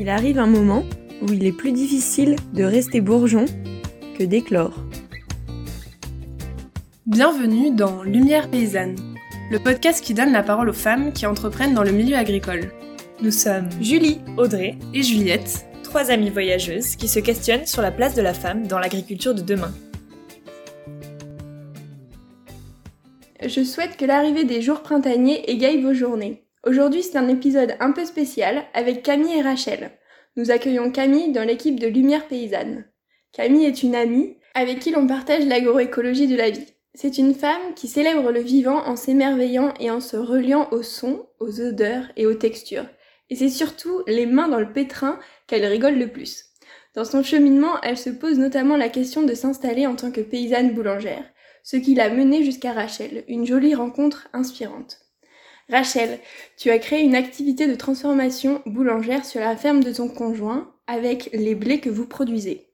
Il arrive un moment où il est plus difficile de rester bourgeon que d'éclore. Bienvenue dans Lumière paysanne, le podcast qui donne la parole aux femmes qui entreprennent dans le milieu agricole. Nous sommes Julie, Audrey et Juliette, trois amies voyageuses qui se questionnent sur la place de la femme dans l'agriculture de demain. Je souhaite que l'arrivée des jours printaniers égaye vos journées. Aujourd'hui, c'est un épisode un peu spécial avec Camille et Rachel. Nous accueillons Camille dans l'équipe de Lumière Paysanne. Camille est une amie avec qui l'on partage l'agroécologie de la vie. C'est une femme qui célèbre le vivant en s'émerveillant et en se reliant aux sons, aux odeurs et aux textures. Et c'est surtout les mains dans le pétrin qu'elle rigole le plus. Dans son cheminement, elle se pose notamment la question de s'installer en tant que paysanne boulangère, ce qui l'a menée jusqu'à Rachel, une jolie rencontre inspirante. Rachel, tu as créé une activité de transformation boulangère sur la ferme de ton conjoint avec les blés que vous produisez.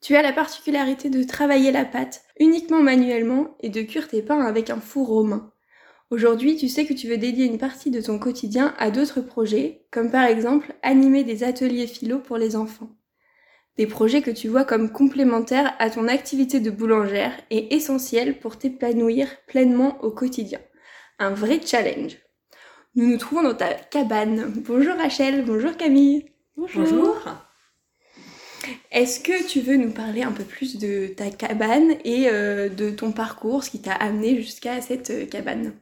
Tu as la particularité de travailler la pâte uniquement manuellement et de cuire tes pains avec un four romain. Aujourd'hui, tu sais que tu veux dédier une partie de ton quotidien à d'autres projets, comme par exemple animer des ateliers philo pour les enfants. Des projets que tu vois comme complémentaires à ton activité de boulangère et essentiels pour t'épanouir pleinement au quotidien un vrai challenge. Nous nous trouvons dans ta cabane. Bonjour Rachel, bonjour Camille. Bonjour. Est-ce que tu veux nous parler un peu plus de ta cabane et euh, de ton parcours, ce qui t'a amené jusqu'à cette euh, cabane?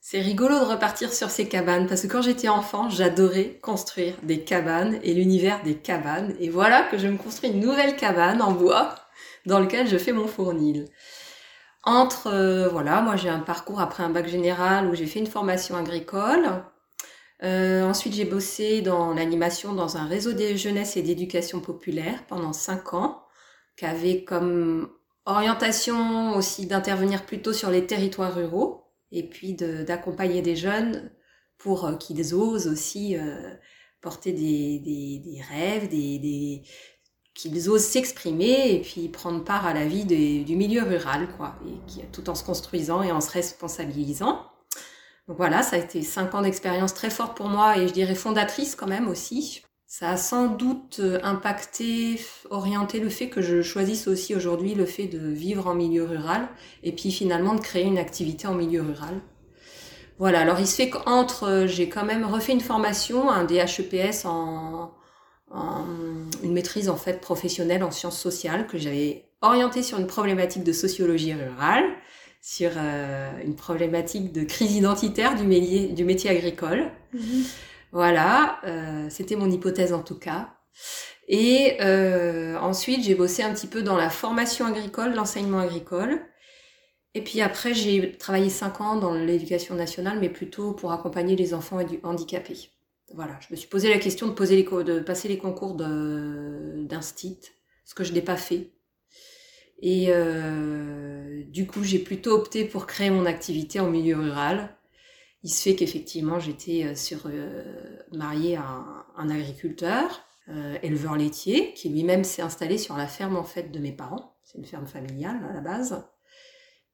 C'est rigolo de repartir sur ces cabanes parce que quand j'étais enfant, j'adorais construire des cabanes et l'univers des cabanes. Et voilà que je me construis une nouvelle cabane en bois dans lequel je fais mon fournil. Entre, euh, voilà, moi j'ai un parcours après un bac général où j'ai fait une formation agricole. Euh, ensuite, j'ai bossé dans l'animation dans un réseau de jeunesse et d'éducation populaire pendant cinq ans, qui avait comme orientation aussi d'intervenir plutôt sur les territoires ruraux et puis d'accompagner des jeunes pour euh, qu'ils osent aussi porter des, rêves, des, qu'ils osent s'exprimer et puis prendre part à la vie du milieu rural, quoi, et qui, tout en se construisant et en se responsabilisant. Donc voilà, ça a été cinq ans d'expérience très forte pour moi et je dirais fondatrice quand même aussi. Ça a sans doute euh, impacté, orienté le fait que je choisisse aussi aujourd'hui le fait de vivre en milieu rural et puis finalement de créer une activité en milieu rural. Voilà, alors il se fait qu'entre, euh, j'ai quand même refait une formation, un DHEPS en, une maîtrise en fait professionnelle en sciences sociales que j'avais orientée sur une problématique de sociologie rurale, sur euh, une problématique de crise identitaire du, métier, du métier agricole. Mhm. Voilà, euh, c'était mon hypothèse en tout cas. Et euh, ensuite, j'ai bossé un petit peu dans la formation agricole, l'enseignement agricole. Et puis après, j'ai travaillé cinq ans dans l'éducation nationale, mais plutôt pour accompagner les enfants handicapés voilà, je me suis posé la question de, poser les, de passer les concours d'instit, ce que je n'ai pas fait. Et euh, du coup, j'ai plutôt opté pour créer mon activité en milieu rural. Il se fait qu'effectivement, j'étais euh, sur euh, mariée à un, agriculteur, éleveur laitier, qui lui-même s'est installé sur la ferme en fait de mes parents. C'est une ferme familiale à la base.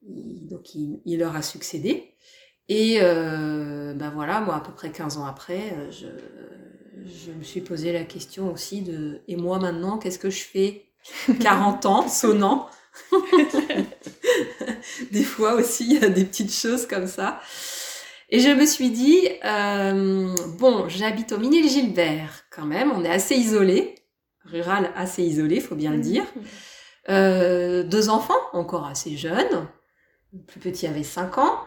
donc, il leur a succédé. Et euh, ben voilà, moi à peu près 15 ans après, euh, je, je me suis posé la question aussi de et moi maintenant, qu'est-ce que je fais? 40 ans, sonnant Des fois aussi, il y a des petites choses comme ça. Et je me suis dit, euh, bon, j'habite au Mini-Gilbert quand même, on est assez isolé, rural assez isolé, faut bien le dire. Euh, deux enfants, encore assez jeunes, le plus petit avait 5 ans.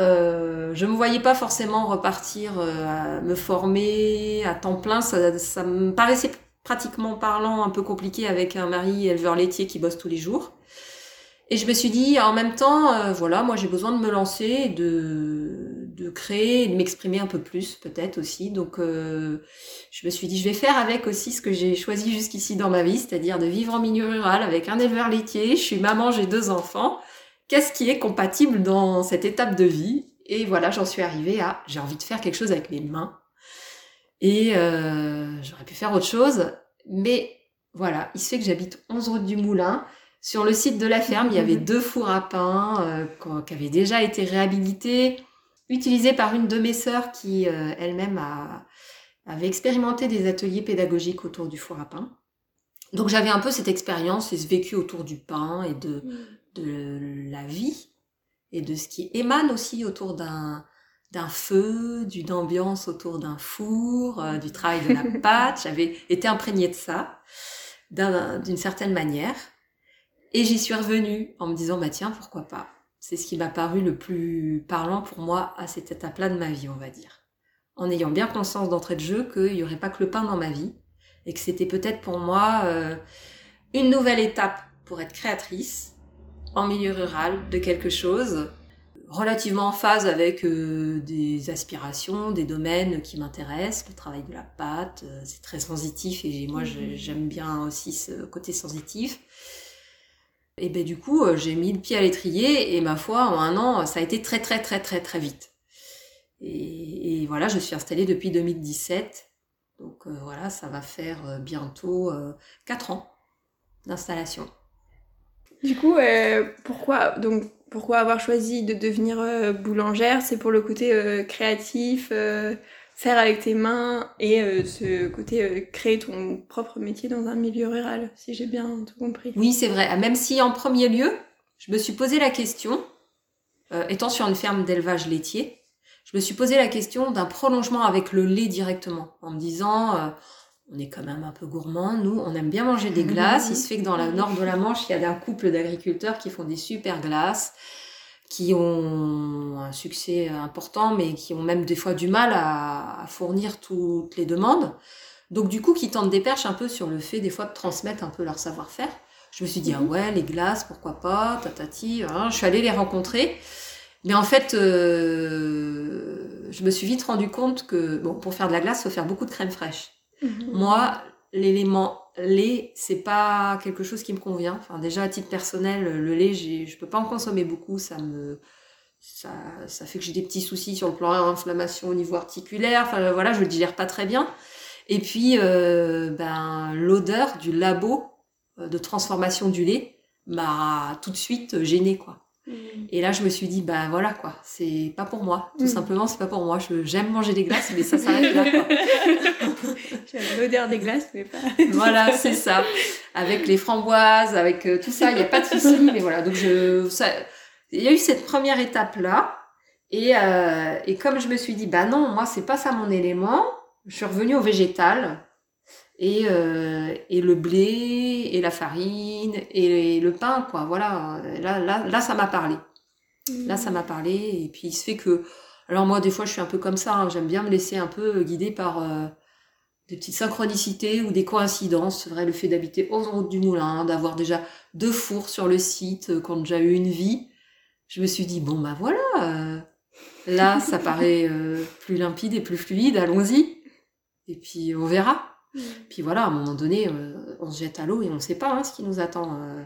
Euh, je me voyais pas forcément repartir euh, à me former à temps plein. Ça, ça me paraissait pratiquement parlant un peu compliqué avec un mari éleveur laitier qui bosse tous les jours. Et je me suis dit, en même temps, euh, voilà, moi j'ai besoin de me lancer, de, de créer, de m'exprimer un peu plus peut-être aussi. Donc euh, je me suis dit, je vais faire avec aussi ce que j'ai choisi jusqu'ici dans ma vie, c'est-à-dire de vivre en milieu rural avec un éleveur laitier. Je suis maman, j'ai deux enfants qu'est-ce qui est compatible dans cette étape de vie Et voilà, j'en suis arrivée à j'ai envie de faire quelque chose avec mes mains. Et euh, j'aurais pu faire autre chose, mais voilà, il se fait que j'habite 11 route du Moulin. Sur le site de la ferme, il y avait deux fours à pain euh, qui avaient déjà été réhabilités, utilisés par une de mes sœurs qui euh, elle-même a avait expérimenté des ateliers pédagogiques autour du four à pain. Donc j'avais un peu cette expérience et ce vécu autour du pain et de, de la vie et de ce qui émane aussi autour d'un d'un feu, d'une ambiance autour d'un four, euh, du travail de la pâte. J'avais été imprégnée de ça d'une certaine manière. Et j'y suis revenue en me disant, bah tiens, pourquoi pas? C'est ce qui m'a paru le plus parlant pour moi à cette étape-là de ma vie, on va dire. En ayant bien conscience d'entrée de jeu qu'il n'y aurait pas que le pain dans ma vie et que c'était peut-être pour moi euh, une nouvelle étape pour être créatrice en milieu rural de quelque chose relativement en phase avec euh, des aspirations, des domaines qui m'intéressent, le travail de la pâte, euh, c'est très sensitif et moi mhm. j'aime bien aussi ce côté sensitif. Et ben du coup, euh, j'ai mis le pied à l'étrier et ma foi, en un an, ça a été très très très très très vite. Et, et voilà, je suis installée depuis 2017. Donc voilà, ça va faire bientôt 4 ans d'installation. Du coup, pourquoi donc pourquoi avoir choisi de devenir euh, boulangère? C'est pour le côté euh, créatif, euh, faire avec tes mains et ce côté créer ton propre métier dans un milieu rural, si j'ai bien tout compris. Oui, c'est vrai. Ah, même si en premier lieu, je me suis posé la question, étant sur une ferme d'élevage laitier, je me suis posé la question d'un prolongement avec le lait directement, en me disant on est quand même un peu gourmand. Nous, on aime bien manger des glaces. Il se fait que dans le nord de la Manche, il y a un couple d'agriculteurs qui font des super glaces, qui ont un succès important, mais qui ont même des fois du mal à, fournir toutes les demandes. Donc du coup, qui tentent des perches un peu sur le fait des fois de transmettre un peu leur savoir-faire. Je me suis dit, ah ouais, les glaces, pourquoi pas, tatati. Hein. Je suis allée les rencontrer. Mais en fait, euh, je me suis vite rendu compte que bon, pour faire de la glace, il faut faire beaucoup de crème fraîche. Mhm. Moi, l'élément lait, c'est pas quelque chose qui me convient. Déjà, à titre personnel, le lait, je peux pas en consommer beaucoup. Ça me, ça, fait que j'ai des petits soucis sur le plan inflammation au niveau articulaire. Enfin, voilà, je le digère pas très bien. Et puis, euh, ben, l'odeur du labo euh, de transformation du lait m'a tout de suite gênée, quoi. Mm. Et là, je me suis dit, bah voilà quoi, c'est pas pour moi. Tout mm. simplement, c'est pas pour moi. J'aime manger des glaces, mais ça s'arrête là quoi. J'aime l'odeur des glaces, mais pas. voilà, c'est ça. Avec les framboises, avec euh, tout ça, il n'y a pas de souci. mais voilà, donc je, ça, il y a eu cette première étape là. Et, euh, et comme je me suis dit, bah non, moi c'est pas ça mon élément, je suis revenue au végétal et, euh, et le blé et la farine et le pain quoi voilà là là là ça m'a parlé là ça m'a parlé et puis il se fait que alors moi des fois je suis un peu comme ça hein. j'aime bien me laisser un peu guider par euh, des petites synchronicités ou des coïncidences c'est vrai le fait d'habiter aux routes du moulin d'avoir déjà deux fours sur le site euh, quand j'ai eu une vie je me suis dit bon bah voilà euh, là ça paraît plus limpide et plus fluide allons-y et puis on verra. Puis voilà, à un moment donné, euh, on se jette à l'eau et on ne sait pas hein, ce qui nous attend. Euh.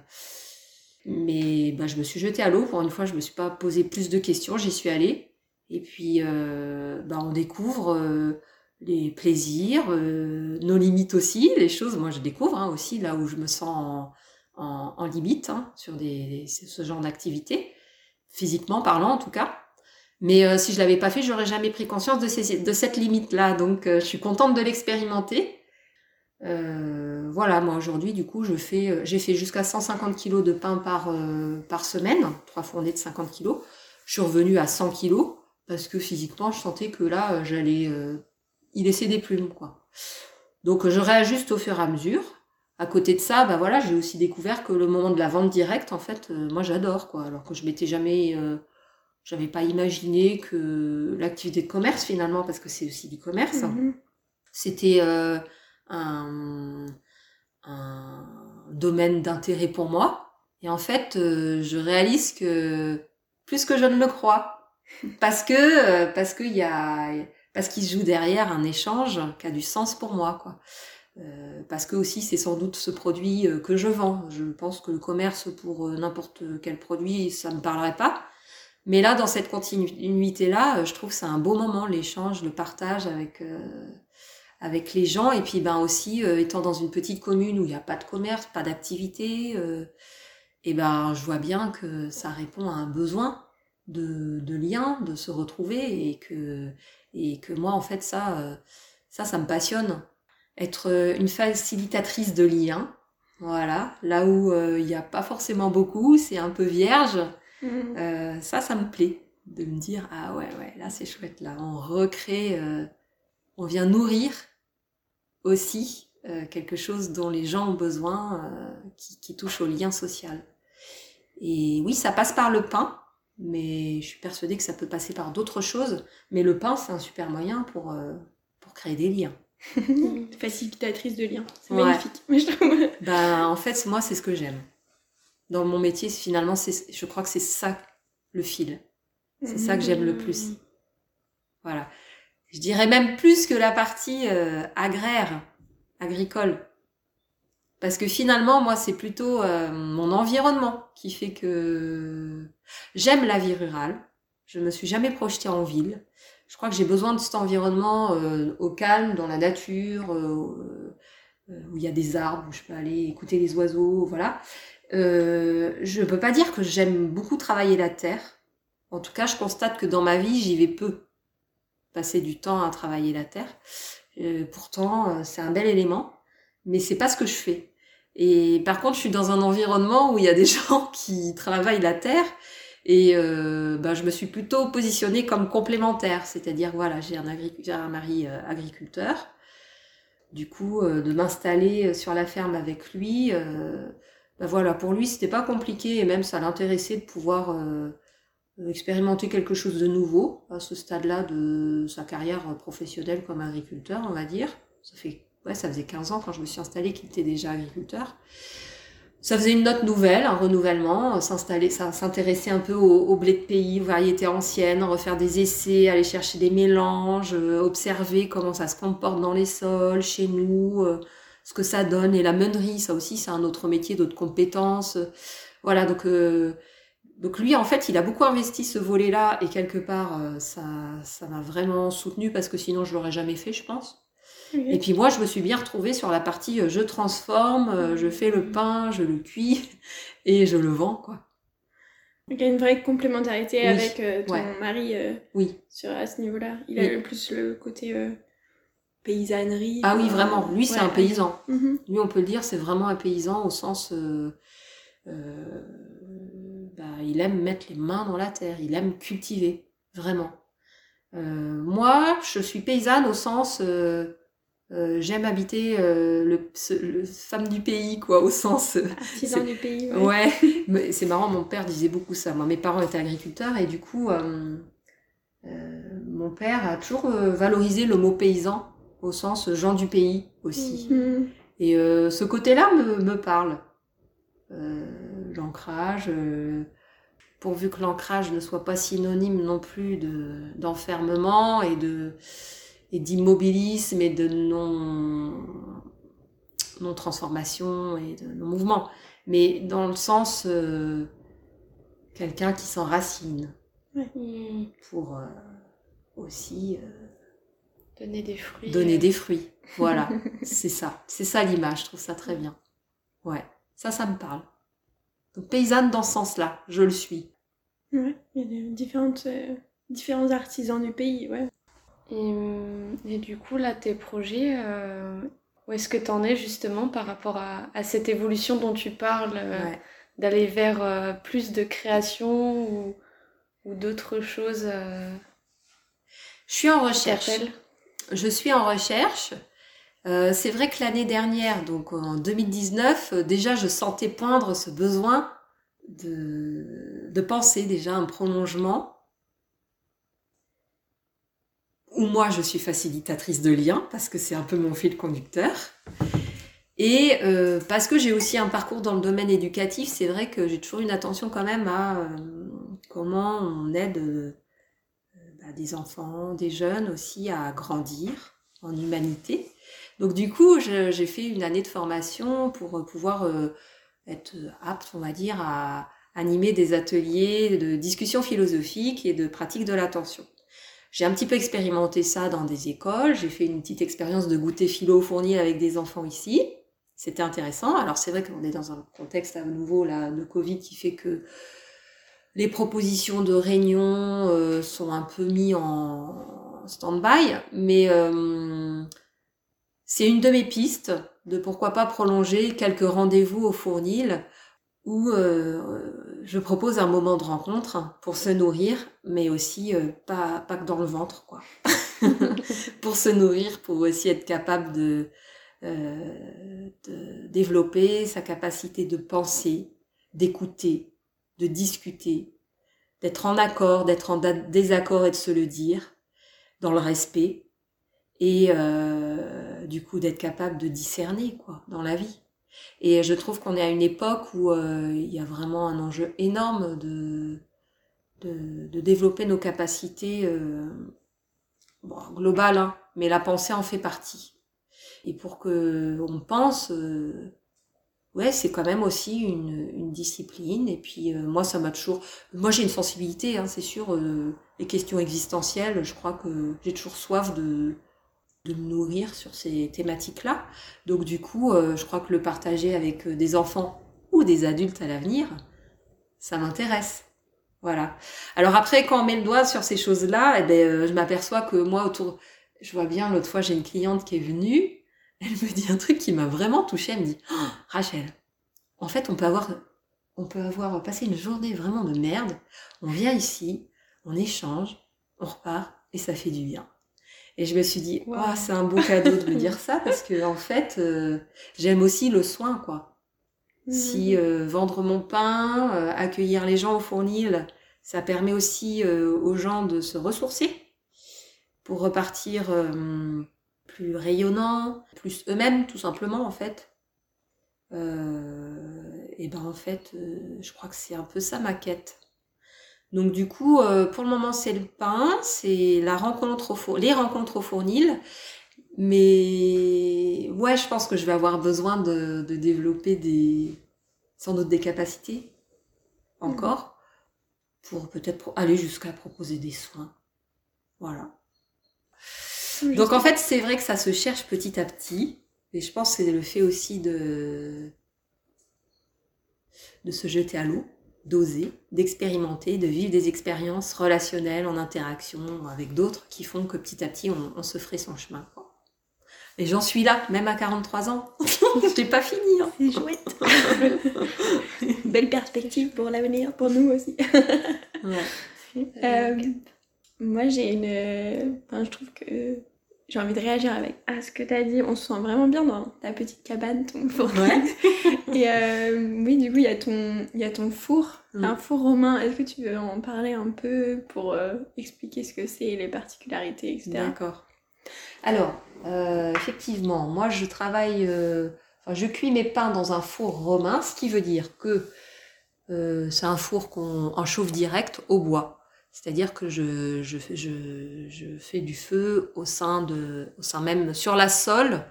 Mais bah, je me suis jetée à l'eau. Pour une fois, je ne me suis pas posé plus de questions. J'y suis allée. Et puis, euh, bah, on découvre les plaisirs, nos limites aussi, les choses. Moi, je découvre hein, aussi là où je me sens en, limite hein, sur ce genre d'activité, physiquement parlant en tout cas. Mais si je l'avais pas fait, j'aurais jamais pris conscience de cette limite-là. Donc, je suis contente de l'expérimenter. Euh, voilà, moi aujourd'hui, du coup, je fais, euh, j'ai fait jusqu'à 150 kg de pain par, euh, par semaine, trois fournées de 50 kg. Je suis revenue à 100 kg parce que physiquement, je sentais que là, j'allais y laisser des plumes, quoi. Donc, je réajuste au fur et à mesure. À côté de ça, bah voilà, j'ai aussi découvert que le moment de la vente directe, en fait, moi, j'adore, quoi. Alors que je m'étais jamais, j'avais pas imaginé que l'activité de commerce, finalement, parce que c'est aussi du commerce, mm-hmm. c'était un, domaine d'intérêt pour moi. Et en fait, euh, je réalise que plus que je ne le crois, parce que euh, parce qu'il y a parce qu'il joue derrière un échange qui a du sens pour moi, quoi. Euh, parce que aussi c'est sans doute ce produit que je vends. Je pense que le commerce pour n'importe quel produit, ça me parlerait pas. Mais là, dans cette continuité-là, je trouve que c'est un beau moment, l'échange, le partage avec avec les gens et puis ben aussi euh, étant dans une petite commune où il n'y a pas de commerce, pas d'activité, euh, et ben je vois bien que ça répond à un besoin de, de lien, de se retrouver et que et que moi en fait ça euh, Ça, ça me passionne. Être une facilitatrice de liens, voilà, là où il n'y a pas forcément beaucoup, c'est un peu vierge. Mhm. ça, ça me plaît de me dire ah ouais ouais là c'est chouette là, on recrée, on vient nourrir aussi quelque chose dont les gens ont besoin, qui, qui touche au lien social. Et oui, ça passe par le pain, mais je suis persuadée que ça peut passer par d'autres choses. Mais le pain, c'est un super moyen pour, euh, pour créer des liens. Facilitatrice de liens, c'est Ouais. magnifique. Ben, en fait, moi, c'est ce que j'aime. Dans mon métier, finalement, c'est, je crois que c'est ça le fil. C'est ça que j'aime le plus. Voilà. Je dirais même plus que la partie euh, agraire, agricole. Parce que finalement, moi, c'est plutôt euh, mon environnement qui fait que j'aime la vie rurale. Je me suis jamais projetée en ville. Je crois que j'ai besoin de cet environnement euh, au calme, dans la nature, euh, euh, où il y a des arbres, où je peux aller écouter les oiseaux, voilà. Euh, je peux pas dire que j'aime beaucoup travailler la terre. En tout cas, je constate que dans ma vie, j'y vais peu passer du temps à travailler la terre. Euh, pourtant, euh, c'est un bel élément, mais c'est pas ce que je fais. Et par contre, je suis dans un environnement où il y a des gens qui travaillent la terre et euh, ben, je me suis plutôt positionnée comme complémentaire, c'est-à-dire voilà, j'ai un, un mari agriculteur. Du coup, de m'installer sur la ferme avec lui, ben voilà, pour lui, c'était pas compliqué et même ça l'intéressait de pouvoir expérimenter quelque chose de nouveau à ce stade-là de sa carrière professionnelle comme agriculteur, on va dire. Ça fait ouais, ça faisait 15 ans quand je me suis installée qu'il était déjà agriculteur. Ça faisait une note nouvelle, un renouvellement, euh, s'installer, s'intéresser un peu au, au blé de pays, aux variétés anciennes, refaire des essais, aller chercher des mélanges, euh, observer comment ça se comporte dans les sols, chez nous, euh, ce que ça donne. Et la meunerie, ça aussi, c'est un autre métier, d'autres compétences. Voilà, donc euh, donc lui, en fait, il a beaucoup investi ce volet-là et quelque part, euh, ça ça m'a vraiment soutenu parce que sinon je l'aurais jamais fait, je pense. Et puis moi, je me suis bien retrouvée sur la partie euh, je transforme, euh, je fais le pain, je le cuis et je le vends, quoi. Donc il y a une vraie complémentarité Oui. avec ton Ouais. mari Oui. sur, à ce niveau-là. Il a le plus le côté paysannerie. Ah oui, vraiment. Lui, c'est ouais. un paysan. Mhm. Lui, on peut le dire, c'est vraiment un paysan au sens. euh, il aime mettre les mains dans la terre, il aime cultiver, vraiment. Euh, moi, je suis paysanne au sens. euh, euh, j'aime habiter le, ce- le femme du pays, quoi, au sens. Artisan C'est- du pays. Ouais. C'est marrant, mon père disait beaucoup ça. Moi, mes parents étaient agriculteurs et du coup, mon père a toujours valorisé le mot paysan au sens gens du pays aussi. Mhm. Et euh, ce côté-là me, me parle. L'ancrage, pourvu que l'ancrage ne soit pas synonyme non plus de d'enfermement et de et d'immobilisme et de non non transformation et de non mouvement, mais dans le sens euh, quelqu'un qui s'enracine pour euh, aussi euh, Donner des fruits. donner des fruits. Voilà, c'est ça. C'est ça l'image, je trouve ça très bien. Ouais, ça, ça me parle. Donc paysanne dans ce sens-là, je le suis. Ouais, il y a différentes, euh, différents artisans du pays, ouais. Et, euh, et du coup, là, tes projets, euh, où est-ce que tu en es justement par rapport à, à cette évolution dont tu parles, euh, Ouais. d'aller vers euh, plus de création ou, ou d'autres choses euh, Je suis en recherche. Je suis en recherche. Euh, c'est vrai que l'année dernière, donc en 2019, euh, déjà je sentais poindre ce besoin de, penser déjà un prolongement où moi je suis facilitatrice de liens parce que c'est un peu mon fil conducteur. Et euh, parce que j'ai aussi un parcours dans le domaine éducatif, c'est vrai que j'ai toujours une attention quand même à comment on aide bah, des enfants, des jeunes aussi à grandir en humanité. Donc du coup, j'ai fait une année de formation pour pouvoir euh, être apte, on va dire, à animer des ateliers de discussion philosophique et de pratique de l'attention. J'ai un petit peu expérimenté ça dans des écoles. J'ai fait une petite expérience de goûter philo fourni avec des enfants ici. C'était intéressant. Alors c'est vrai qu'on est dans un contexte à nouveau de Covid qui fait que les propositions de réunion euh, sont un peu mis en stand-by, mais euh, c'est une de mes pistes de pourquoi pas prolonger quelques rendez-vous au Fournil où euh, je propose un moment de rencontre pour se nourrir, mais aussi euh, pas, pas que dans le ventre, quoi. pour se nourrir, pour aussi être capable de, euh, de développer sa capacité de penser, d'écouter, de discuter, d'être en accord, d'être en désaccord et de se le dire, dans le respect, et du coup d'être capable de discerner quoi dans la vie. Et je trouve qu'on est à une époque où euh, il y a vraiment un enjeu énorme de, de, développer nos capacités euh, globales, hein, mais la pensée en fait partie. Et pour que on pense, euh, ouais, c'est quand même aussi une, une discipline. Et puis moi, ça m'a toujours, moi j'ai une sensibilité, hein, c'est sûr. Les questions existentielles, je crois que j'ai toujours soif de de me nourrir sur ces thématiques-là. Donc du coup, euh, je crois que le partager avec euh, des enfants ou des adultes à l'avenir, ça m'intéresse. Voilà. Alors après, quand on met le doigt sur ces choses-là, eh ben, euh, je m'aperçois que moi, autour, je vois bien, l'autre fois, j'ai une cliente qui est venue, elle me dit un truc qui m'a vraiment touchée. Elle me dit, oh, Rachel, en fait, on peut avoir, on peut avoir passé une journée vraiment de merde. On vient ici, on échange, on repart et ça fait du bien. Et je me suis dit, wow. oh, c'est un beau cadeau de me dire ça parce que en fait, euh, j'aime aussi le soin, quoi. Mmh. Si euh, vendre mon pain, euh, accueillir les gens au fournil, ça permet aussi aux gens de se ressourcer pour repartir plus rayonnants, plus eux-mêmes, tout simplement, en fait. et ben en fait, je crois que c'est un peu ça ma quête. Donc du coup, euh, pour le moment, c'est le pain, c'est la rencontre au four, les rencontres au fournil. Mais ouais, je pense que je vais avoir besoin de, de développer des, sans doute des capacités encore pour peut-être aller jusqu'à proposer des soins. Voilà. Donc en fait, c'est vrai que ça se cherche petit à petit. Et je pense que c'est le fait aussi de, de se jeter à l'eau d'oser, d'expérimenter, de vivre des expériences relationnelles en interaction avec d'autres qui font que petit à petit on, on se ferait son chemin. Quoi. Et j'en suis là, même à 43 ans. Je n'ai pas fini. Hein. C'est chouette. Belle perspective pour l'avenir, pour nous aussi. ouais. Euh, moi, j'ai une. Enfin, je trouve que j'ai envie de réagir avec ah, ce que tu as dit. On se sent vraiment bien dans ta petite cabane, ton four. Ouais. Et euh, oui, du coup, il y a ton, y a ton four, Mm. un four romain. Est-ce que tu veux en parler un peu pour euh, expliquer ce que c'est, les particularités, etc. D'accord. Alors, euh, effectivement, moi je travaille, enfin, je cuis mes pains dans un four romain, ce qui veut dire que c'est un four qu'on en chauffe direct au bois. C'est-à-dire que je, fais du feu au sein de, même sur la sole.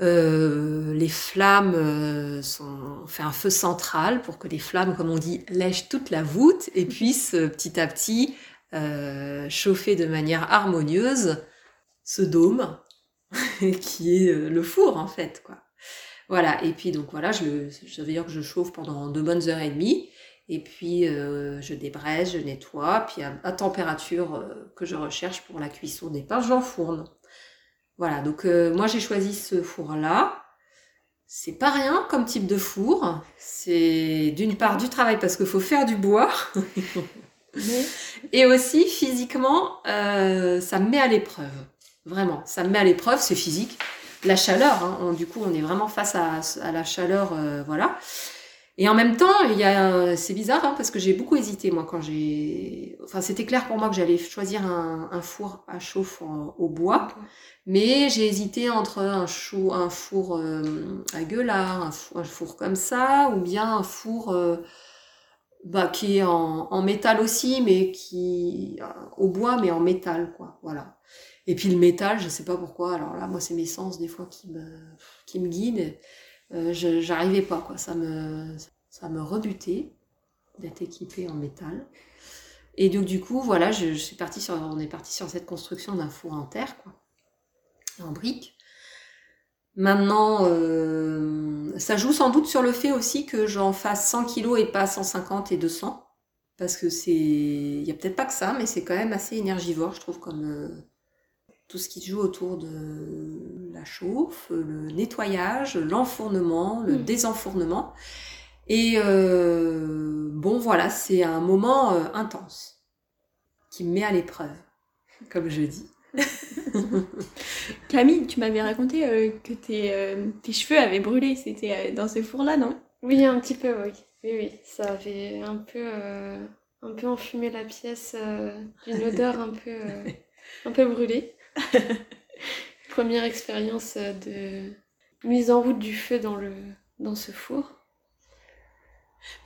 Euh, les flammes euh, sont, on fait un feu central pour que les flammes, comme on dit, lèchent toute la voûte et puissent euh, petit à petit euh, chauffer de manière harmonieuse ce dôme qui est le four en fait. Voilà et puis donc voilà je le, ça veut dire que je chauffe pendant deux bonnes heures et demie et puis euh, je débraise, je nettoie puis à, à température euh, que je recherche pour la cuisson des pains, j'enfourne. Voilà donc euh, moi j'ai choisi ce four là. C'est pas rien comme type de four. C'est d'une part du travail parce qu'il faut faire du bois. Mais Et aussi, physiquement, ça me met à l'épreuve. Vraiment, ça me met à l'épreuve, c'est physique. La chaleur, hein, on- du coup, on est vraiment face à, à la chaleur, voilà. Et en même temps, il y a, c'est bizarre hein, parce que j'ai beaucoup hésité moi quand j'ai, enfin c'était clair pour moi que j'allais choisir un, un four à chauffe en- au bois, mais j'ai hésité entre un, chou, un four euh, à gueulard, un four, un four comme ça, ou bien un four euh, bah, qui est en, en métal aussi, mais qui euh, au bois, mais en métal, quoi. Voilà. Et puis le métal, je sais pas pourquoi. Alors là, moi, c'est mes sens des fois qui me qui me guident. Euh, j'arrivais pas, quoi. Ça me ça me rebutait d'être équipé en métal. Et donc du coup, voilà, je, suis on est parti sur cette construction d'un four en terre, en briques. Maintenant, euh, ça joue sans doute sur le fait aussi que j'en fasse 100 kilos et pas 150 et 200. parce que c'est, il y a peut-être pas que ça, mais c'est quand même assez énergivore, je trouve, comme euh, tout ce qui se joue autour de la chauffe, le nettoyage, l'enfournement, le Mm. désenfournement. Et euh, bon, voilà, c'est un moment euh, intense qui me met à l'épreuve, comme je dis. Camille, tu m'avais raconté euh, que tes, euh, tes cheveux avaient brûlé. C'était euh, dans ce four-là, non? Oui, un petit peu, oui. Oui, oui. Ça avait un peu, euh, un peu enfumé la pièce euh, d'une odeur un peu, euh, un peu brûlée. Première expérience de mise en route du feu dans, le, dans ce four.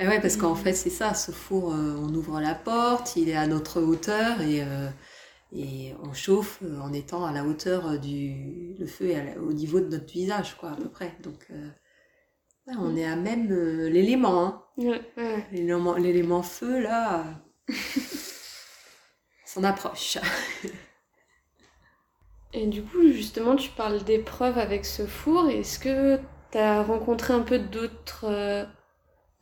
Ah ouais, parce qu'en fait, c'est ça, ce four, euh, on ouvre la porte, il est à notre hauteur et, euh, et on chauffe euh, en étant à la hauteur du. Le feu est la- au niveau de notre visage, quoi, à peu près. Donc, euh, on est à même l'élément, hein. Ouais, ouais. L'élément, l'élément feu, là, s'en approche. Et du coup, justement, tu parles d'épreuves avec ce four. Est-ce que tu as rencontré un peu d'autres euh,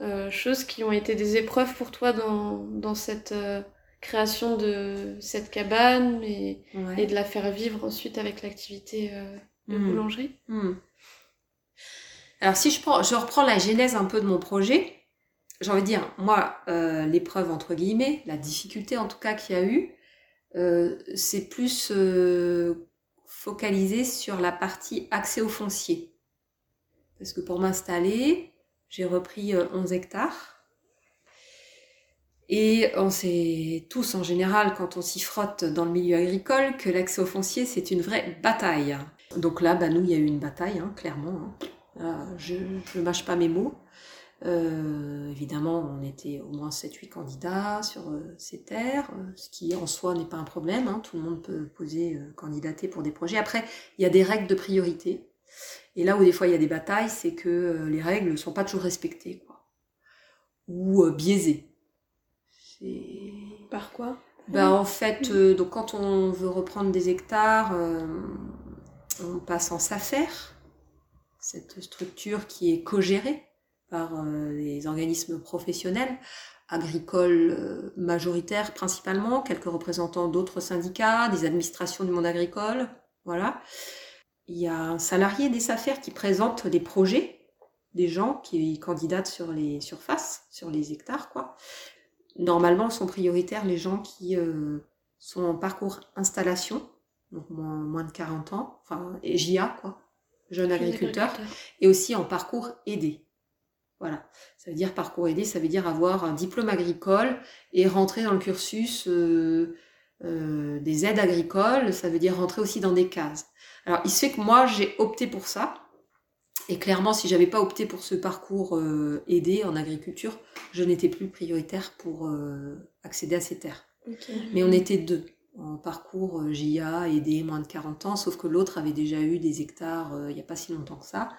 euh, choses qui ont été des épreuves pour toi dans, dans cette euh, création de cette cabane et, Ouais. et de la faire vivre ensuite avec l'activité de Mhm. boulangerie? Hmm. Alors si je, prends, je reprends la genèse un peu de mon projet, j'ai envie de dire, moi, l'épreuve entre guillemets, la difficulté en tout cas qu'il y a eu, c'est plus euh, focalisé sur la partie accès au foncier. Parce que pour m'installer, j'ai repris euh, 11 hectares. Et on sait tous en général, quand on s'y frotte dans le milieu agricole, que l'accès au foncier, c'est une vraie bataille. Donc là, bah, nous, il y a eu une bataille, hein, clairement. hein. Là, je ne mâche pas mes mots. Euh, évidemment, on était au moins 7-8 candidats sur euh, ces terres, euh, ce qui en soi n'est pas un problème. hein. Tout le monde peut poser, euh, candidater pour des projets. Après, il y a des règles de priorité. Et là où des fois il y a des batailles, c'est que les règles ne sont pas toujours respectées. Quoi. Ou biaisées. C'est... Par quoi? Bah, en fait, donc quand on veut reprendre des hectares, on passe en SAFER, cette structure qui est co-gérée par euh, les organismes professionnels, agricoles euh, majoritaires principalement, quelques représentants d'autres syndicats, des administrations du monde agricole, voilà. Il y a un salarié des SAFER qui présente les projets des gens qui candidatent sur les surfaces, sur les hectares, quoi normalement sont prioritaires les gens qui euh, sont en parcours installation, donc moins, moins de 40 ans, enfin et JA quoi, jeune agriculteur, et aussi en parcours aidé. Voilà, ça veut dire parcours aidé, ça veut dire avoir un diplôme agricole et rentrer dans le cursus euh, euh, des aides agricoles, ça veut dire rentrer aussi dans des cases. Alors il se fait que moi j'ai opté pour ça, et clairement si j'avais pas opté pour ce parcours euh, aidé en agriculture, je n'étais plus prioritaire pour accéder à ces terres. Mais on était deux en parcours JA, aidé, moins de 40 ans, sauf que l'autre avait déjà eu des hectares il n'y a pas si longtemps que ça.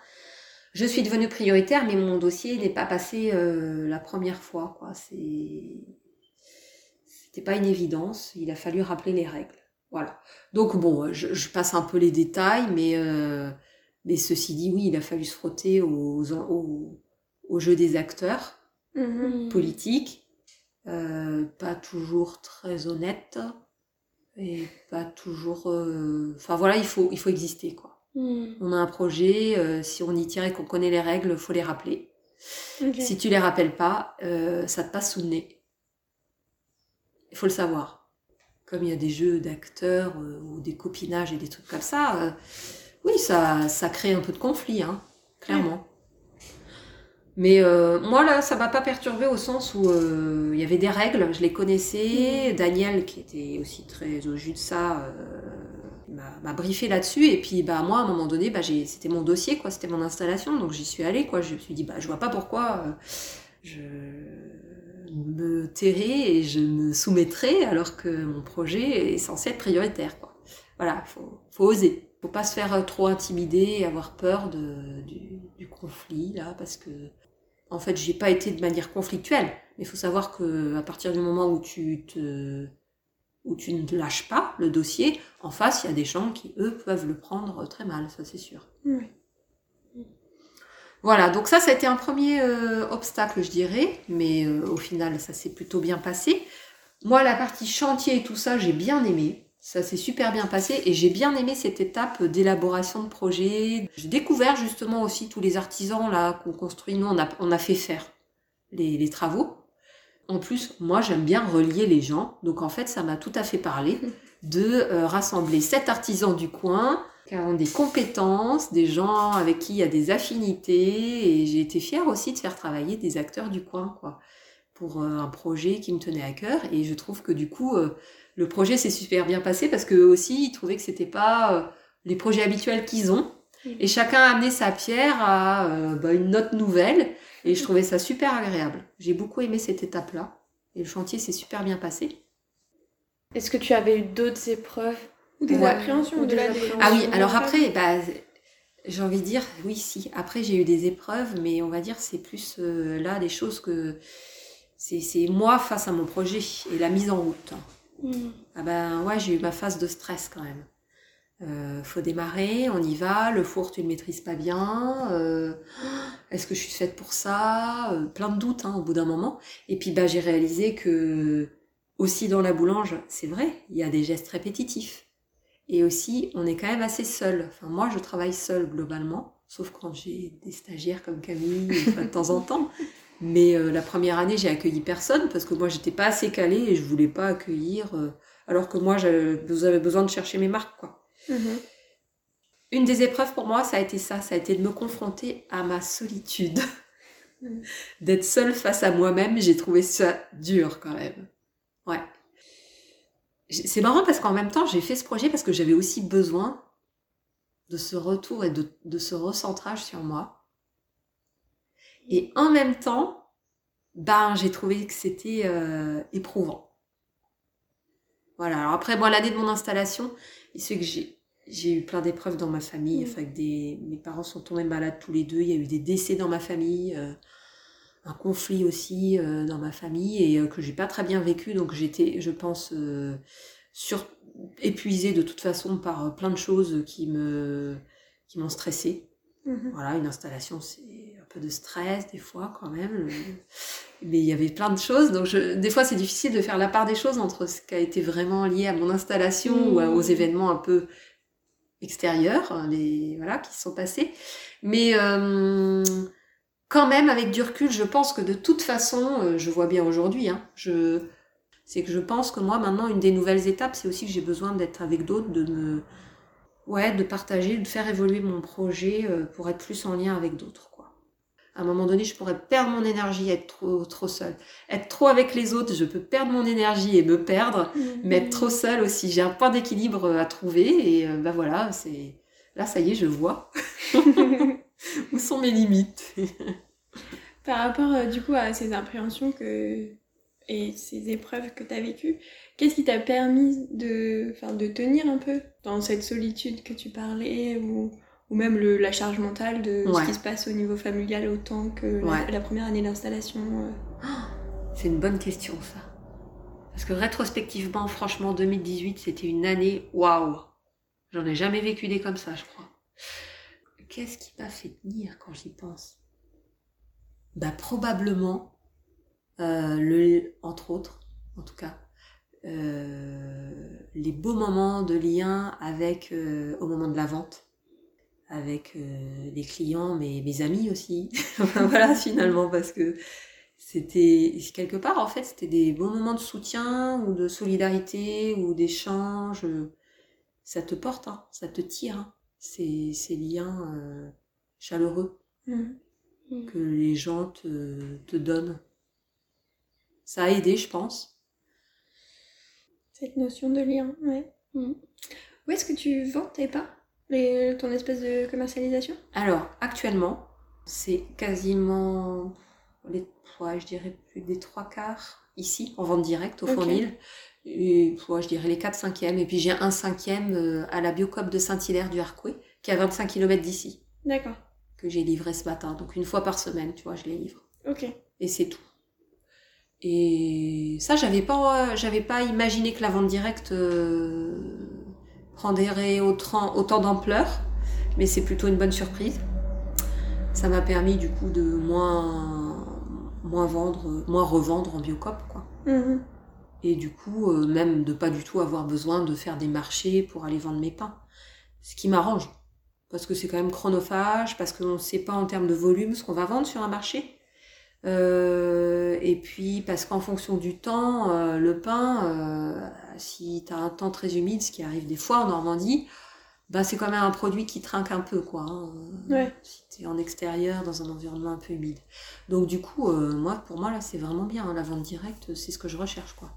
Je suis devenue prioritaire, mais mon dossier n'est pas passé euh, la première fois. Quoi. C'est... C'était pas une évidence, il a fallu rappeler les règles. Voilà. Donc bon, je, je passe un peu les détails, mais, euh, mais ceci dit, oui, il a fallu se frotter aux, aux, au jeu des acteurs Mhm. politique, euh, pas toujours très honnête et pas toujours. euh, Enfin voilà, il faut il faut exister quoi. Mhm. On a un projet, euh, si on y tient et qu'on connaît les règles, faut les rappeler. Si tu les rappelles pas, euh, ça te passe sous le nez. Il faut le savoir. Comme il y a des jeux d'acteurs euh, ou des copinages et des trucs comme ça, oui, ça, ça crée un peu de conflit, hein, clairement. Mais euh, moi, là, ça m'a pas perturbé au sens où euh, il y avait des règles, je les connaissais. Daniel, qui était aussi très au jus de ça, euh, m'a briefé là-dessus. Et puis, bah, moi, à un moment donné, bah, j'ai- c'était mon dossier, quoi, c'était mon installation, donc j'y suis allée, quoi. Je me suis dit, bah, je vois pas pourquoi euh, je me tairai et je me soumettrai alors que mon projet est censé être prioritaire, quoi. Voilà, faut, faut oser. Faut pas se faire euh, trop intimider et avoir peur de, du, conflit, là, parce que, en fait, j'y ai pas été de manière conflictuelle. Mais faut savoir que à partir du moment où tu te, où tu ne lâches pas le dossier, en face, il y a des gens qui, eux, peuvent le prendre très mal, ça c'est sûr. Voilà, donc ça, ça a été un premier euh, obstacle, je dirais, mais euh, au final, ça s'est plutôt bien passé. Moi, la partie chantier et tout ça, j'ai bien aimé. Ça s'est super bien passé et j'ai bien aimé cette étape d'élaboration de projet. J'ai découvert justement aussi tous les artisans là qu'on construit. Nous, on a, on a fait faire les, les travaux. En plus, moi, j'aime bien relier les gens. Donc, en fait, ça m'a tout à fait parlé de euh, rassembler sept artisans du coin qui ont des compétences, des gens avec qui il y a des affinités. Et j'ai été fière aussi de faire travailler des acteurs du coin, quoi, pour euh, un projet qui me tenait à cœur. Et je trouve que du coup, euh, le projet s'est super bien passé parce que aussi, ils trouvaient que c'était pas les projets habituels qu'ils ont. Et chacun a amené sa pierre à bah, une note nouvelle. Et je trouvais ça super agréable. J'ai beaucoup aimé cette étape-là. Et le chantier s'est super bien passé. Est-ce que tu avais eu d'autres épreuves Ou des Ouais. appréhensions Ou au-delà des des... appréhensions. Ah oui, alors après, bah, j'ai envie de dire, oui, si. Après, j'ai eu des épreuves, mais on va dire, c'est plus euh, là des choses que. C'est c'est moi face à mon projet et la mise en route. Hmm. Ah ben ouais, j'ai eu ma phase de stress quand même. Euh, faut démarrer, on y va, le four tu le maîtrises pas bien, euh, est-ce que je suis faite pour ça Euh, Plein de doutes hein, au bout d'un moment. Et puis bah, j'ai réalisé que aussi dans la boulange, c'est vrai, il y a des gestes répétitifs. Et aussi, on est quand même assez seul. Enfin, moi, je travaille seule globalement, sauf quand j'ai des stagiaires comme Camille, de temps en temps. Mais euh, la première année, j'ai accueilli personne parce que moi, j'étais pas assez calée et je voulais pas accueillir. euh, alors que moi, j'avais besoin de chercher mes marques, quoi. Mhm. Une des épreuves pour moi, ça a été ça, ça a été de me confronter à ma solitude. Mhm. D'être seule face à moi-même, j'ai trouvé ça dur quand même. Ouais. C'est marrant parce qu'en même temps, j'ai fait ce projet parce que j'avais aussi besoin de ce retour et de, de ce recentrage sur moi. Et en même temps, ben, j'ai trouvé que c'était euh, éprouvant. Voilà. Alors après, moi, l'année de mon installation, il se fait que j'ai j'ai eu plein d'épreuves dans ma famille. Mm. Enfin, que des, mes parents sont tombés malades tous les deux. Il y a eu des décès dans ma famille, euh, un conflit aussi euh, dans ma famille et euh, que j'ai pas très bien vécu. Donc j'étais, je pense, euh, sur épuisée de toute façon par plein de choses qui me qui m'ont stressée. Mhm. Voilà, une installation, c'est peu de stress des fois quand même. Mais il y avait plein de choses. Donc je... des fois, c'est difficile de faire la part des choses entre ce qui a été vraiment lié à mon installation ou à- aux événements un peu extérieurs, hein, les... voilà, qui se sont passés. Mais euh, quand même, avec du recul, je pense que de toute façon, euh, je vois bien aujourd'hui, hein, je... c'est que je pense que moi, maintenant, une des nouvelles étapes, c'est aussi que j'ai besoin d'être avec d'autres, de me ouais, de partager, de faire évoluer mon projet euh, pour être plus en lien avec d'autres. À un moment donné, je pourrais perdre mon énergie, être trop, trop seule. Être trop avec les autres, je peux perdre mon énergie et me perdre, mais être trop seule aussi. J'ai un point d'équilibre à trouver et bah voilà, c'est là, ça y est, je vois où sont mes limites. Par rapport euh, du coup à ces appréhensions que et ces épreuves que tu as vécues, qu'est-ce qui t'a permis de, enfin, de tenir un peu dans cette solitude que tu parlais ou, ou même le, la charge mentale de Ouais. ce qui se passe au niveau familial autant que la- Ouais. la, première année d'installation euh. C'est une bonne question, ça. Parce que rétrospectivement, franchement, 2018, c'était une année waouh. J'en ai jamais vécu des comme ça, je crois. Qu'est-ce qui m'a fait tenir quand j'y pense? Bah probablement, euh, le, entre autres, en tout cas, euh, les beaux moments de lien avec euh, au moment de la vente, avec euh, les clients, mais mes amis aussi. Voilà, finalement, parce que c'était quelque part en fait c'était des bons moments de soutien ou de solidarité ou d'échange ça te porte hein, ça te tire hein, ces, ces liens euh, chaleureux Mhm. que les gens te, te donnent ça a aidé je pense Cette notion de lien, ouais. Mhm. Où est-ce que tu vends tes pas? Les, ton espèce de commercialisation? Alors actuellement c'est quasiment les ouais, je dirais plus des trois quarts ici en vente directe au Ok. fournil et ouais, je dirais les 4 cinquièmes. Et puis j'ai un cinquième euh, à la Biocop de Saint-Hilaire du Harcouët qui est à 25 km d'ici D'accord, que j'ai livré ce matin. Donc une fois par semaine tu vois je les livre. Ok. et c'est tout. Et ça j'avais pas j'avais pas imaginé que la vente directe euh, prendrait autant autant d'ampleur mais c'est plutôt une bonne surprise Ça m'a permis du coup de moins, moins vendre, moins revendre en biocop, quoi. Mhm. Et du coup, euh, même de pas du tout avoir besoin de faire des marchés pour aller vendre mes pains. Ce qui m'arrange. Parce que c'est quand même chronophage, parce qu'on ne sait pas en termes de volume ce qu'on va vendre sur un marché. Euh, et puis parce qu'en fonction du temps, euh, le pain, euh, si tu as un temps très humide, ce qui arrive des fois en Normandie, bah c'est quand même un produit qui trinque un peu, quoi. hein. Ouais. Si tu es en extérieur, dans un environnement un peu humide. Donc du coup, moi, pour moi, là, c'est vraiment bien. hein. La vente directe, c'est ce que je recherche, quoi.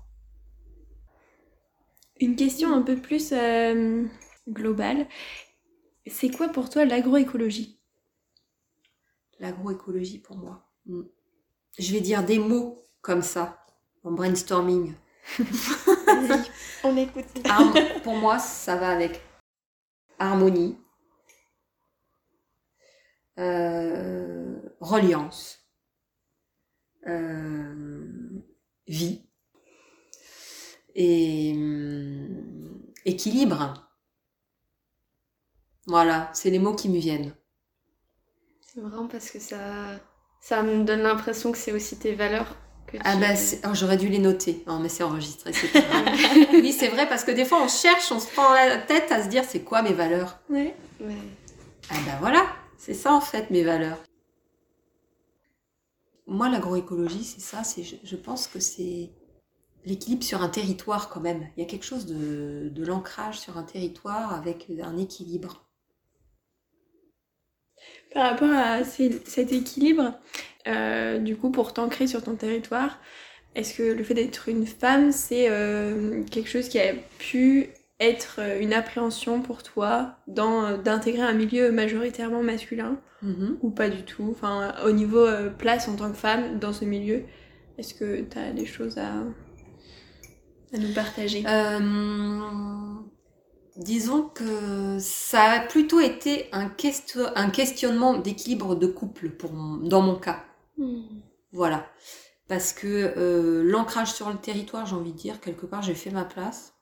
Une question un peu plus globale. C'est quoi pour toi l'agroécologie? L'agroécologie pour moi. Hmm. Je vais dire des mots comme ça, en brainstorming. On écoute. Pour moi, ça va avec harmonie, euh, reliance, euh, vie et hum, équilibre. Voilà, c'est les mots qui me viennent. C'est marrant parce que ça, ça me donne l'impression que c'est aussi tes valeurs que Ah tu- bah, c'est- oh, j'aurais dû les noter. Non, mais c'est enregistré, c'est pas grave. oui, c'est vrai, parce que des fois, on cherche, on se prend la tête à se dire, c'est quoi mes valeurs Ouais. Ouais. Ah bah voilà, c'est ça en fait mes valeurs. Moi, l'agroécologie, c'est ça. C'est, je, je pense que c'est l'équilibre sur un territoire quand même. Il y a quelque chose de, de l'ancrage sur un territoire avec un équilibre. Par rapport à ces- cet équilibre, euh, du coup, pour t'ancrer sur ton territoire, est-ce que le fait d'être une femme, c'est euh, quelque chose qui a pu être euh, une appréhension pour toi dans d'intégrer un milieu majoritairement masculin Mhm. ou pas du tout? Enfin, au niveau euh, place en tant que femme dans ce milieu, est-ce que tu as des choses à, à nous partager? Disons que ça a plutôt été un, question- un questionnement d'équilibre de couple pour mon- dans mon cas. Hmm. Voilà. Parce que euh, l'ancrage sur le territoire, j'ai envie de dire, quelque part, j'ai fait ma place.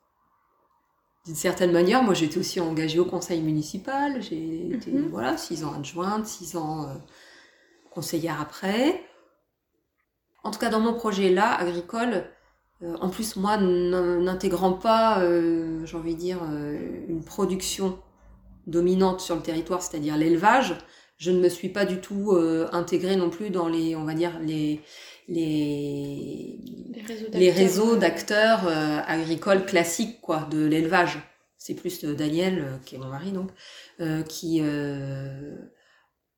D'une certaine manière, moi j'étais aussi engagée au conseil municipal. J'ai été, Mhm. voilà, six ans adjointe, six ans euh, conseillère après. En tout cas, dans mon projet là, agricole, en plus, moi, n'intégrant pas, euh, j'ai envie de dire, euh, une production dominante sur le territoire, c'est-à-dire l'élevage, je ne me suis pas du tout euh, intégrée non plus dans les, on va dire, les, les, Les réseaux d'acteurs, euh, euh, agricoles classiques, quoi, de l'élevage. C'est plus euh, Daniel, euh, qui est mon mari, donc, euh, qui euh,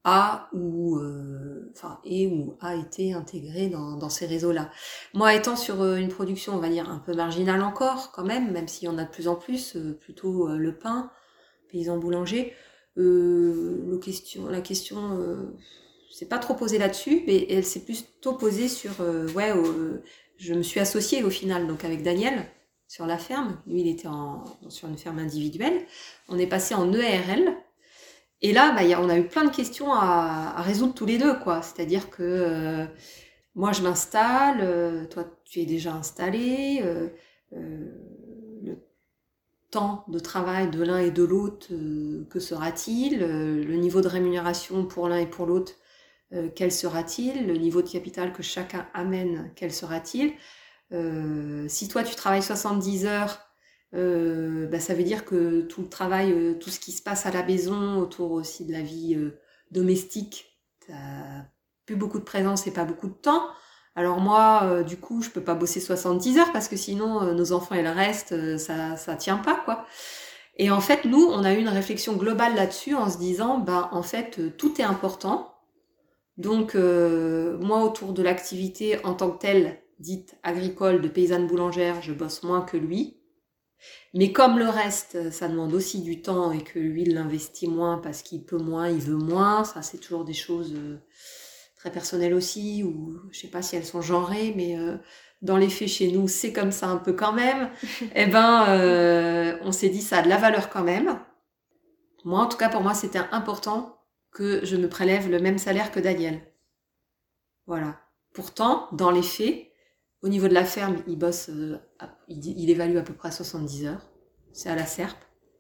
a ou, euh, enfin, est ou a été intégré dans, dans ces réseaux-là. Moi, étant sur euh, une production, on va dire, un peu marginale encore, quand même, même s'il y en a de plus en plus, euh, plutôt euh, le pain, paysan boulanger, euh, le question, la question, euh, c'est pas trop posée là-dessus, mais elle s'est plutôt posée sur, euh, ouais, euh, je me suis associée au final, donc avec Daniel, sur la ferme. Lui, il était en, sur une ferme individuelle. On est passé en EARL. Et là, bah, on a eu plein de questions à, résoudre tous les deux, quoi. C'est-à-dire que euh, moi, je m'installe, euh, toi, tu es déjà installé. euh, le temps de travail de l'un et de l'autre, que sera-t-il Le niveau de rémunération pour l'un et pour l'autre, quel sera-t-il Le niveau de capital que chacun amène, quel sera-t-il Si toi, tu travailles 70 heures, euh, bah, ça veut dire que tout le travail, euh, tout ce qui se passe à la maison, autour aussi de la vie euh, domestique, t'as plus beaucoup de présence et pas beaucoup de temps. Alors moi, euh, du coup, je peux pas bosser 70 heures parce que sinon, euh, nos enfants et le reste, ça, ça tient pas, quoi. Et en fait, nous, on a eu une réflexion globale là-dessus en se disant, bah, en fait, tout est important. Donc, moi, autour de l'activité en tant que telle, dite agricole, de paysanne boulangère, je bosse moins que lui. Mais comme le reste, ça demande aussi du temps et que lui, il l'investit moins parce qu'il peut moins, il veut moins, ça, c'est toujours des choses euh, très personnelles aussi, ou je sais pas si elles sont genrées, mais euh, dans les faits chez nous, c'est comme ça un peu quand même. eh ben, euh, on s'est dit ça a de la valeur quand même. Moi, en tout cas, pour moi, c'était important que je me prélève le même salaire que Daniel. Voilà. Pourtant, dans les faits, au niveau de la ferme, il bosse, euh, il, évalue à peu près 70 heures. C'est à la serpe,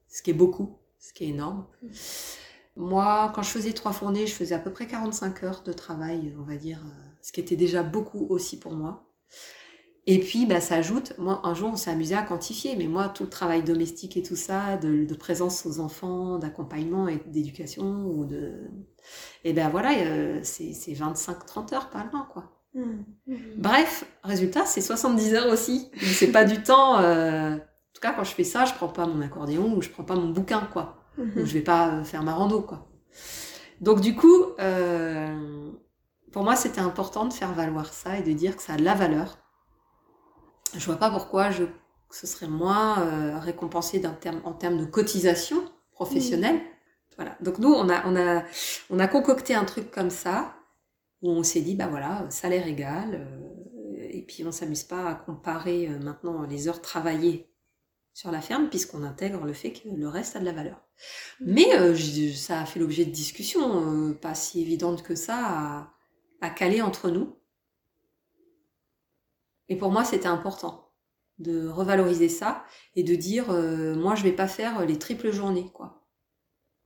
ce qui est beaucoup, ce qui est énorme. Moi, quand je faisais trois fournées, je faisais à peu près 45 heures de travail, on va dire, euh, ce qui était déjà beaucoup aussi pour moi. Et puis, bah, ça ajoute, moi, un jour, on s'est amusé à quantifier, mais moi, tout le travail domestique et tout ça, de, de présence aux enfants, d'accompagnement et d'éducation, ou de... Et ben voilà, euh, c'est 25-30 heures par an, quoi. Mmh. Bref, résultat, c'est 70 heures aussi. C'est pas du temps. euh, En tout cas, quand je fais ça, je prends pas mon accordéon ou je prends pas mon bouquin, quoi. Ou je vais pas euh, faire ma rando, quoi. Donc du coup, euh, pour moi, c'était important de faire valoir ça et de dire que ça a de la valeur. Je vois pas pourquoi je, ce serait moins euh, récompensé terme, en termes de cotisation professionnelle. Voilà. Donc nous, on a, on a, on a concocté un truc comme ça où on s'est dit, bah voilà, salaire égal. euh, et puis on s'amuse pas à comparer euh, maintenant les heures travaillées sur la ferme puisqu'on intègre le fait que le reste a de la valeur. Mais euh, ça a fait l'objet de discussions, euh, pas si évidentes que ça, à, à caler entre nous. Et pour moi, c'était important de revaloriser ça et de dire, euh, moi, je vais pas faire les triples journées, quoi,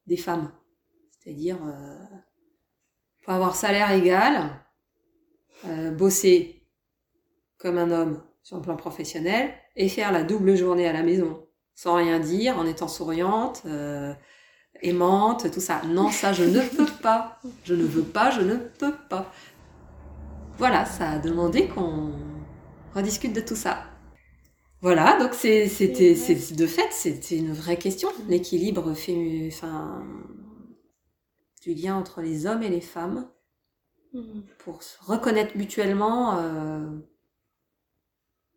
des femmes. C'est-à-dire, faut avoir salaire égal, euh, bosser comme un homme sur le plan professionnel et faire la double journée à la maison sans rien dire, en étant souriante, euh, aimante, tout ça. Non, ça, je ne peux pas. Je ne veux pas, je ne peux pas. Voilà, ça a demandé qu'on rediscute de tout ça. Voilà, donc c'est, c'était, c'est, de fait, c'était une vraie question, l'équilibre féminin, enfin, du lien entre les hommes et les femmes Mhm. pour se reconnaître mutuellement euh,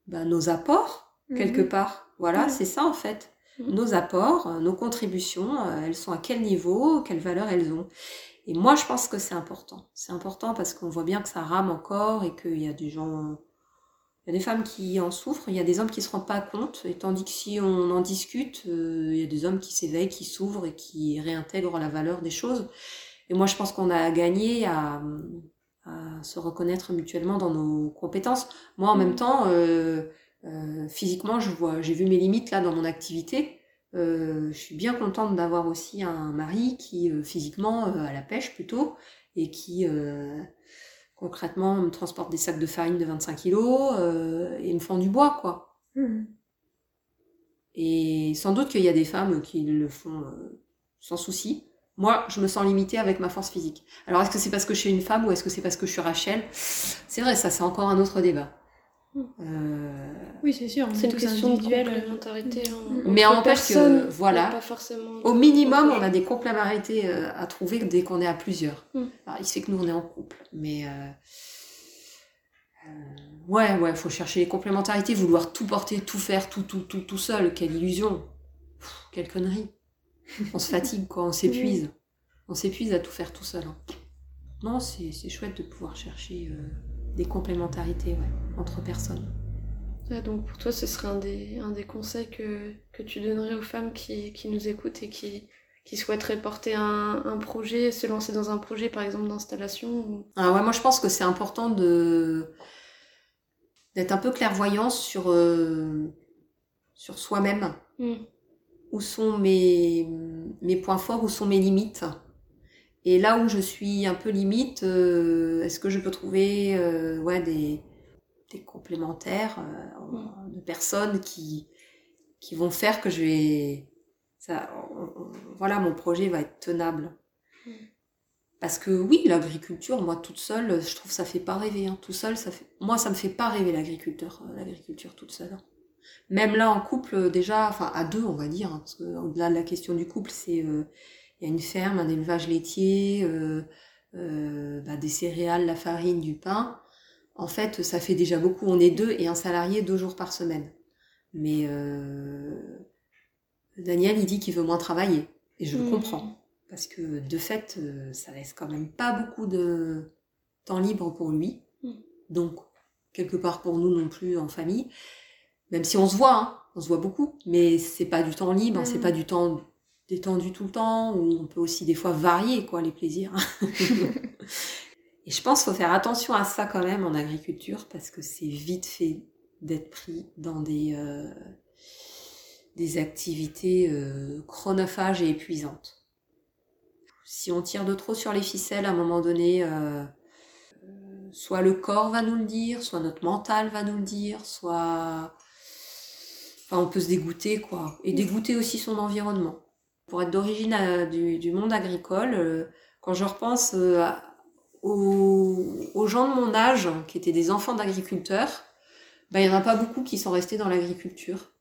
ben, nos apports quelque part. Voilà, Mhm. c'est ça en fait. Mhm. Nos apports, euh, nos contributions, euh, elles sont à quel niveau, quelle valeur elles ont. Et moi, je pense que c'est important. C'est important parce qu'on voit bien que ça rame encore et qu'il y a des gens, il y a des femmes qui en souffrent, il y a des hommes qui se rendent pas compte. Et tandis que si on en discute, euh, il y a des hommes qui s'éveillent, qui s'ouvrent et qui réintègrent la valeur des choses. Et moi, je pense qu'on a gagné à, à se reconnaître mutuellement dans nos compétences. Moi, en même temps, euh, euh, physiquement, je vois, j'ai vu mes limites là dans mon activité. Je suis bien contente d'avoir aussi un mari qui physiquement à la pêche plutôt et qui concrètement me transporte des sacs de farine de 25 kilos euh, et me fend du bois quoi. Mhm. Et sans doute qu'il y a des femmes qui le font euh, sans souci. Moi, je me sens limitée avec ma force physique. Alors, est-ce que c'est parce que je suis une femme ou est-ce que c'est parce que je suis Rachel? C'est vrai, ça, c'est encore un autre débat. Euh, Oui, c'est sûr, C'est est une question de complémentarité. hein. Mais Entre n'empêche que, personnes, voilà. mais pas forcément Au minimum, on a des complémentarités euh, à trouver dès qu'on est à plusieurs. Mm. Alors, il se fait que nous, on est en couple. Mais euh, euh, ouais, ouais, faut chercher les complémentarités, vouloir tout porter, tout faire, tout, tout, tout, tout seul. Quelle illusion. Pff, quelle connerie. On se fatigue, quoi, on s'épuise. On s'épuise à tout faire tout seul. hein. Non, c'est c'est chouette de pouvoir chercher euh, des complémentarités ouais, entre personnes. Ouais, donc pour toi, ce serait un des, un des conseils que, que tu donnerais aux femmes qui, qui nous écoutent et qui, qui souhaiteraient porter un, un projet, se lancer dans un projet par exemple d'installation ou- Ah ouais, moi je pense que c'est important de d'être un peu clairvoyant sur euh, sur soi-même. Mm. Où sont mes mes points forts, où sont mes limites. Et là où je suis un peu limite, euh, est-ce que je peux trouver euh, ouais des des complémentaires euh, de personnes qui qui vont faire que je vais ça on- on- voilà mon projet va être tenable. Parce que oui, l'agriculture, moi toute seule, je trouve ça fait pas rêver. Hein. Tout seul, ça fait. Moi, ça me fait pas rêver l'agriculteur, l'agriculture toute seule. hein. Même là en couple, déjà, enfin à deux, on va dire, hein, parce que au-delà de la question du couple, c'est il y a une ferme, un élevage laitier, euh, euh, bah, des céréales, la farine, du pain. En fait, ça fait déjà beaucoup. On est deux et un salarié deux jours par semaine. Mais euh, Daniel, il dit qu'il veut moins travailler, et je le Mm. comprends. Parce que de fait, ça laisse quand même pas beaucoup de temps libre pour lui. Mm. Donc, quelque part pour nous non plus en famille. Même si on se voit, hein, on se voit beaucoup, mais c'est pas du temps libre, c'est pas du temps détendu tout le temps, où on peut aussi des fois varier quoi les plaisirs. Et je pense qu'il faut faire attention à ça quand même en agriculture, parce que c'est vite fait d'être pris dans des, euh, des activités euh, chronophages et épuisantes si on tire de trop sur les ficelles, à un moment donné, euh, soit le corps va nous le dire, soit notre mental va nous le dire, soit... Enfin, on peut se dégoûter, quoi. Et dégoûter aussi son environnement. Pour être d'origine euh, du, monde agricole, euh, quand je repense euh, aux, gens de mon âge, qui étaient des enfants d'agriculteurs, ben, il n'y en a pas beaucoup qui sont restés dans l'agriculture.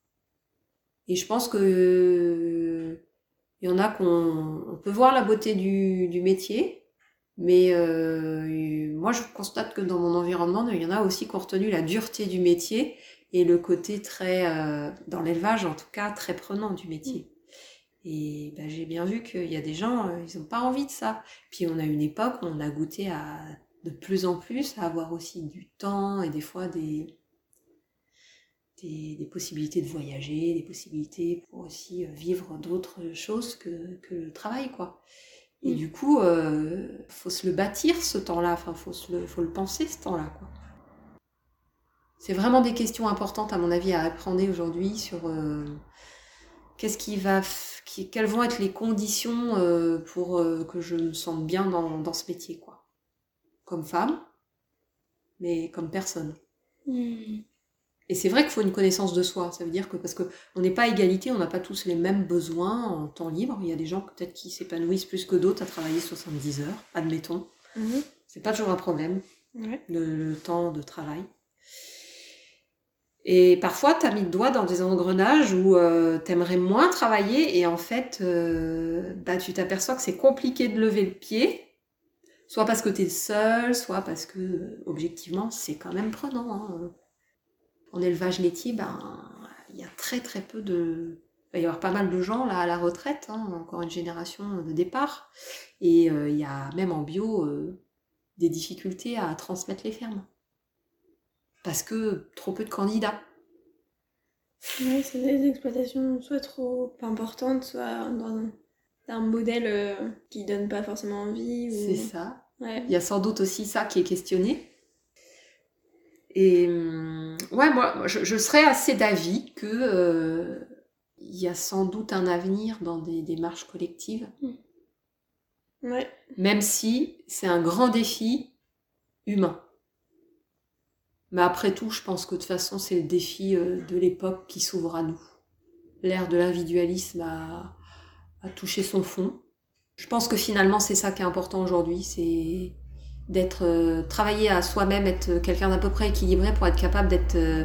Et je pense que il y en a qu'on peut voir la beauté du, métier, mais moi je constate que dans mon environnement, il y en a aussi qui ont retenu la dureté du métier et le côté très, dans l'élevage en tout cas, très prenant du métier. Et ben, j'ai bien vu qu'il y a des gens, euh, ils n'ont pas envie de ça. Puis on a une époque où on a goûté à de plus en plus à avoir aussi du temps et des fois des, des, des, possibilités de voyager, des possibilités pour aussi vivre d'autres choses que, que le travail, quoi. Et mmh. du coup, euh, faut se le bâtir ce temps-là, enfin, faut, se le, faut le penser ce temps-là, quoi. C'est vraiment des questions importantes, à mon avis, à apprendre aujourd'hui sur euh, qu'est-ce qui va, qui, quelles vont être les conditions euh, pour euh, que je me sente bien dans, dans ce métier, quoi? Comme femme, mais comme personne. Mmh. Et c'est vrai qu'il faut une connaissance de soi. Ça veut dire que parce qu'on n'est pas à égalité, on n'a pas tous les mêmes besoins en temps libre. Il y a des gens peut-être qui s'épanouissent plus que d'autres à travailler 70 heures, admettons. Mmh. C'est pas toujours un problème, le, temps de travail. Et parfois, tu as mis le doigt dans des engrenages où euh, tu aimerais moins travailler et en fait, euh, bah, tu t'aperçois que c'est compliqué de lever le pied. Soit parce que tu es seul, soit parce que, objectivement, c'est quand même prenant. Hein en élevage laitier, ben, il y a très très peu de... Il va y avoir pas mal de gens là à la retraite, hein, encore une génération de départ. Et euh, il y a même en bio des difficultés à transmettre les fermes. Parce que trop peu de candidats. Oui, c'est des exploitations soit trop importantes, soit dans un, un modèle euh, qui donne pas forcément envie. Ou... C'est ça. Ouais. Il y a sans doute aussi ça qui est questionné. Et ouais, moi, je, je serais assez d'avis que euh, il y a sans doute un avenir dans des démarches collectives. Ouais. Même si c'est un grand défi humain. Mais après tout, je pense que de toute façon, c'est le défi euh, de l'époque qui s'ouvre à nous. L'ère de l'individualisme a, touché son fond. Je pense que finalement, c'est ça qui est important aujourd'hui, c'est d'être euh, travailler à soi-même, être quelqu'un d'à peu près équilibré pour être capable d'être euh,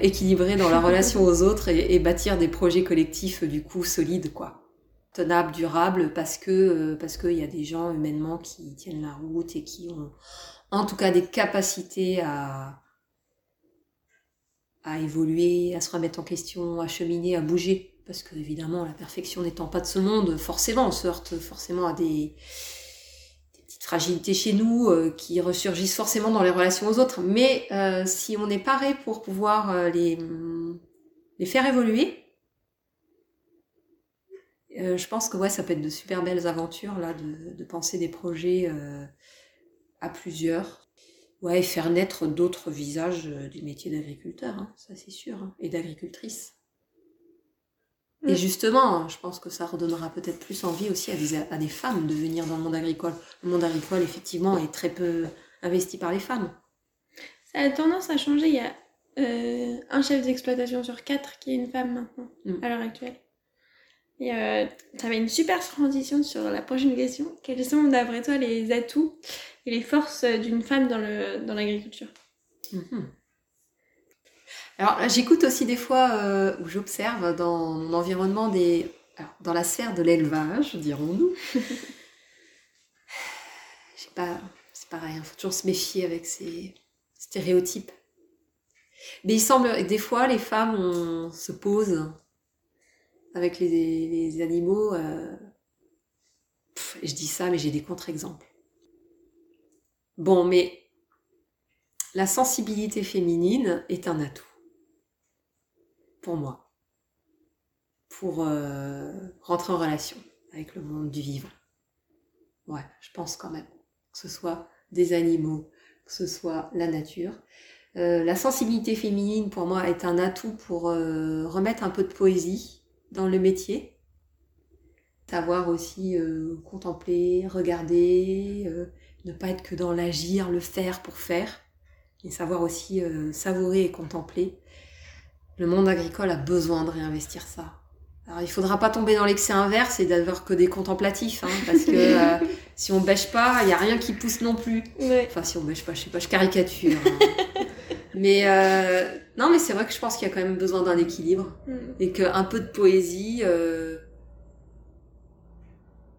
équilibré dans la relation aux autres et, et, bâtir des projets collectifs du coup solides quoi, tenables, durables parce que parce qu'il y a des gens humainement qui tiennent la route et qui ont en tout cas des capacités à à évoluer, à se remettre en question, à cheminer, à bouger parce que évidemment la perfection n'étant pas de ce monde, forcément on se heurte forcément à des fragilités chez nous euh, qui ressurgissent forcément dans les relations aux autres. Mais euh, si on est paré pour pouvoir euh, les, les faire évoluer, je pense que ouais, ça peut être de super belles aventures là, de, de penser des projets à plusieurs. Ouais, et faire naître d'autres visages du métier d'agriculteur, hein, ça c'est sûr, hein, et d'agricultrice. Et justement, je pense que ça redonnera peut-être plus envie aussi à des, à des, femmes de venir dans le monde agricole. Le monde agricole, effectivement, est très peu investi par les femmes. Ça a tendance à changer. Il y a euh, un chef d'exploitation sur quatre qui est une femme maintenant, mm. à l'heure actuelle. Et euh, ça va une super transition sur la prochaine question. Quels sont, d'après toi, les atouts et les forces d'une femme dans l'agriculture dans mm -hmm. Alors j'écoute aussi des fois euh, où j'observe dans mon environnement des, alors, dans la sphère de l'élevage, dirons-nous. Je sais pas, c'est pareil, il faut toujours se méfier avec ces stéréotypes. Mais il semble des fois les femmes on se posent avec les, animaux. Euh, je dis ça, mais j'ai des contre-exemples. Bon, mais la sensibilité féminine est un atout pour moi, pour euh, rentrer en relation avec le monde du vivant. Ouais, je pense quand même que ce soit des animaux, que ce soit la nature. Euh, la sensibilité féminine, pour moi, est un atout pour remettre un peu de poésie dans le métier. Savoir aussi euh, contempler, regarder, euh, ne pas être que dans l'agir, le faire pour faire, et savoir aussi euh, savourer et contempler. Le monde agricole a besoin de réinvestir ça. Alors il faudra pas tomber dans l'excès inverse et d'avoir que des contemplatifs, hein, parce que euh, si on bêche pas, il y a rien qui pousse non plus. Ouais. Enfin si on bêche pas, je sais pas, je caricature. hein. mais euh, non, mais c'est vrai que je pense qu'il y a quand même besoin d'un équilibre Mm. et qu'un peu de poésie, euh,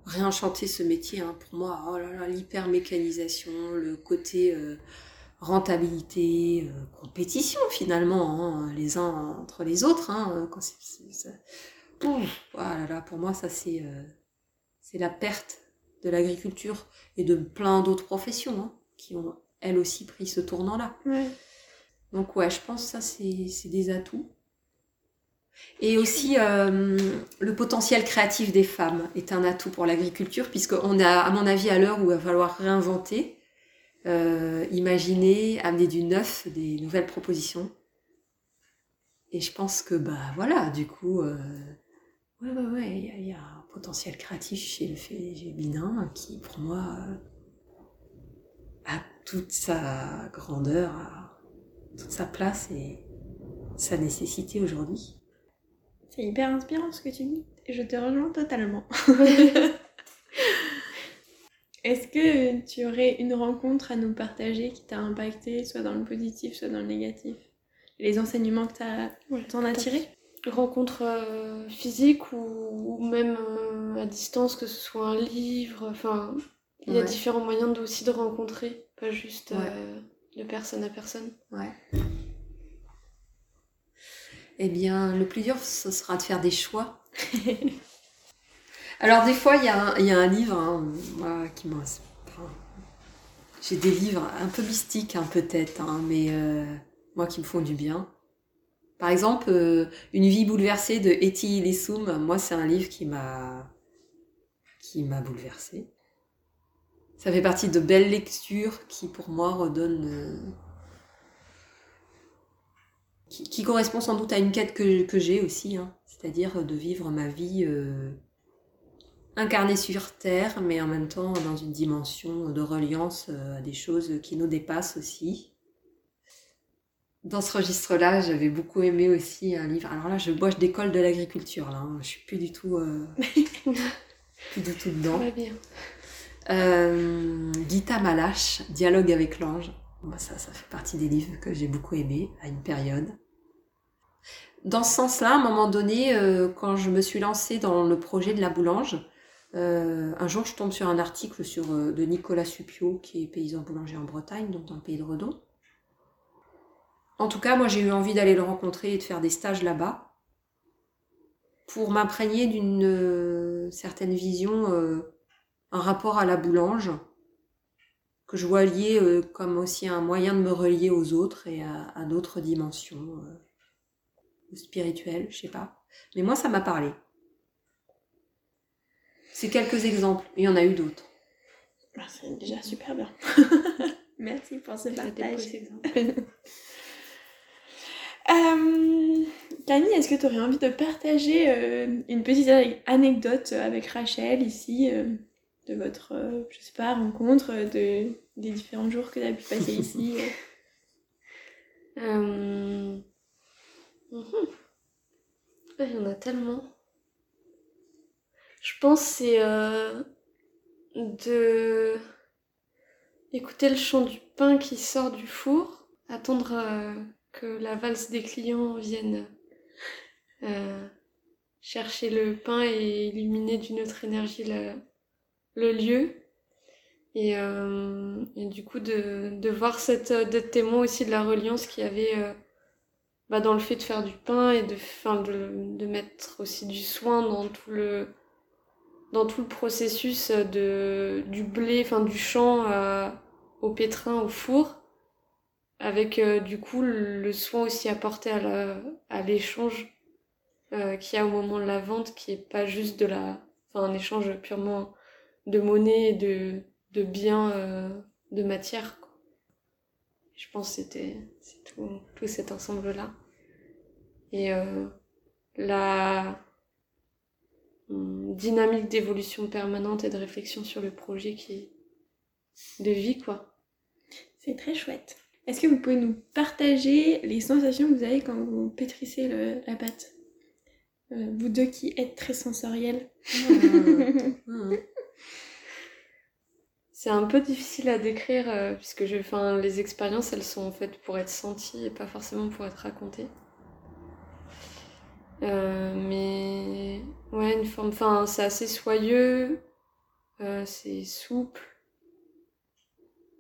réenchanter ce métier, hein, pour moi, oh là là, l'hyper mécanisation, le côté euh, rentabilité, euh, compétition finalement, hein, les uns entre les autres, hein, quand c'est, c'est- ça- Ouf, oh là là, pour moi ça c'est c'est la perte de l'agriculture et de plein d'autres professions qui ont elles aussi pris ce tournant-là. Ouais. Donc ouais, je pense que ça c'est des atouts. Et aussi euh, le potentiel créatif des femmes est un atout pour l'agriculture puisqu'on a, à mon avis, à l'heure où il va falloir réinventer, euh, imaginer, amener du neuf, des nouvelles propositions. Et je pense que bah voilà, du coup, euh, ouais ouais ouais, il y, a- un potentiel créatif chez le féminin qui, pour moi, a toute sa grandeur, toute sa place et sa nécessité aujourd'hui. C'est hyper inspirant ce que tu dis. Et je te rejoins totalement. Est-ce que tu aurais une rencontre à nous partager qui t'a impacté, soit dans le positif, soit dans le négatif? Les enseignements que t'as Ouais, t'en as tirés? Rencontre euh, physique ou, ou même euh, à distance, que ce soit un livre, enfin, il y a Ouais. différents moyens de, aussi de rencontrer, pas juste Ouais. euh, de personne à personne. Ouais. Eh bien, le plus dur, ce sera de faire des choix. Alors, des fois, il y, a un- il y a un livre, hein, moi, qui m'a... enfin, J'ai des livres un peu mystiques, hein, peut-être, hein, mais euh, moi, qui me font du bien. Par exemple, euh, Une vie bouleversée de Etty Ilissoum, moi, c'est un livre qui m'a qui m'a bouleversée. Ça fait partie de belles lectures qui, pour moi, redonnent... euh, qui, qui correspond sans doute à une quête que, que j'ai aussi, hein. c'est-à-dire de vivre ma vie euh, incarnée sur Terre, mais en même temps dans une dimension de reliance euh, à des choses qui nous dépassent aussi. Dans ce registre-là, j'avais beaucoup aimé aussi un livre. Alors là, je bois, je décolle de l'agriculture, là. hein. Je suis plus du tout, euh, plus du tout dedans. Très bien. Euh, Gita Malache, Dialogue avec l'ange. Ça, fait partie des livres que j'ai beaucoup aimés à une période. Dans ce sens-là, à un moment donné, euh, quand je me suis lancée dans le projet de la boulange, euh, un jour je tombe sur un article sur, euh, de Nicolas Supio, qui est paysan boulanger en Bretagne, donc dans le pays de Redon. En tout cas, moi j'ai eu envie d'aller le rencontrer et de faire des stages là-bas pour m'imprégner d'une certaine vision un rapport à la boulange que je vois lié euh, comme aussi un moyen de me relier aux autres et à, à d'autres dimensions euh, spirituelles, je sais pas. Mais moi, ça m'a parlé. C'est quelques exemples. Il y en a eu d'autres. Ah, C'est déjà super bien. Merci pour ce partage. exemples. Euh, Camille, est-ce que tu aurais envie de partager euh, une petite ane- anecdote avec Rachel ici, euh, de votre, euh, je sais pas, rencontre, euh, de, des différents jours que tu as pu passer ici euh. Mhm. Il y en a tellement. Je pense que c'est euh, de écouter le chant du pain qui sort du four, attendre euh, que la valse des clients vienne chercher le pain et illuminer d'une autre énergie le, le lieu. Et, euh, et du coup, de, de voir cette, d'être témoin aussi de la reliance qu'il y avait euh, bah, dans le fait de faire du pain et de, fin, de, de mettre aussi du soin dans tout le, dans tout le processus de, du blé, enfin du champ euh, au pétrin, au four, avec euh, du coup le, le soin aussi apporté à la- à l'échange euh, qu'il y a au moment de la vente, qui est pas juste de la, enfin un échange purement de monnaie et de, de biens, euh, de matière. quoi. Je pense que c'était c'est tout, tout cet ensemble-là. Et euh, la hum, dynamique d'évolution permanente et de réflexion sur le projet qui de vie quoi. C'est très chouette. Est-ce que vous pouvez nous partager les sensations que vous avez quand vous pétrissez le- la pâte? Euh, Vous deux qui êtes très sensoriels. Mmh. C'est un peu difficile à décrire euh, puisque je, enfin, les expériences elles sont faites pour être senties et pas forcément pour être racontées. Euh, mais ouais, une forme, enfin, c'est assez soyeux, euh, c'est souple,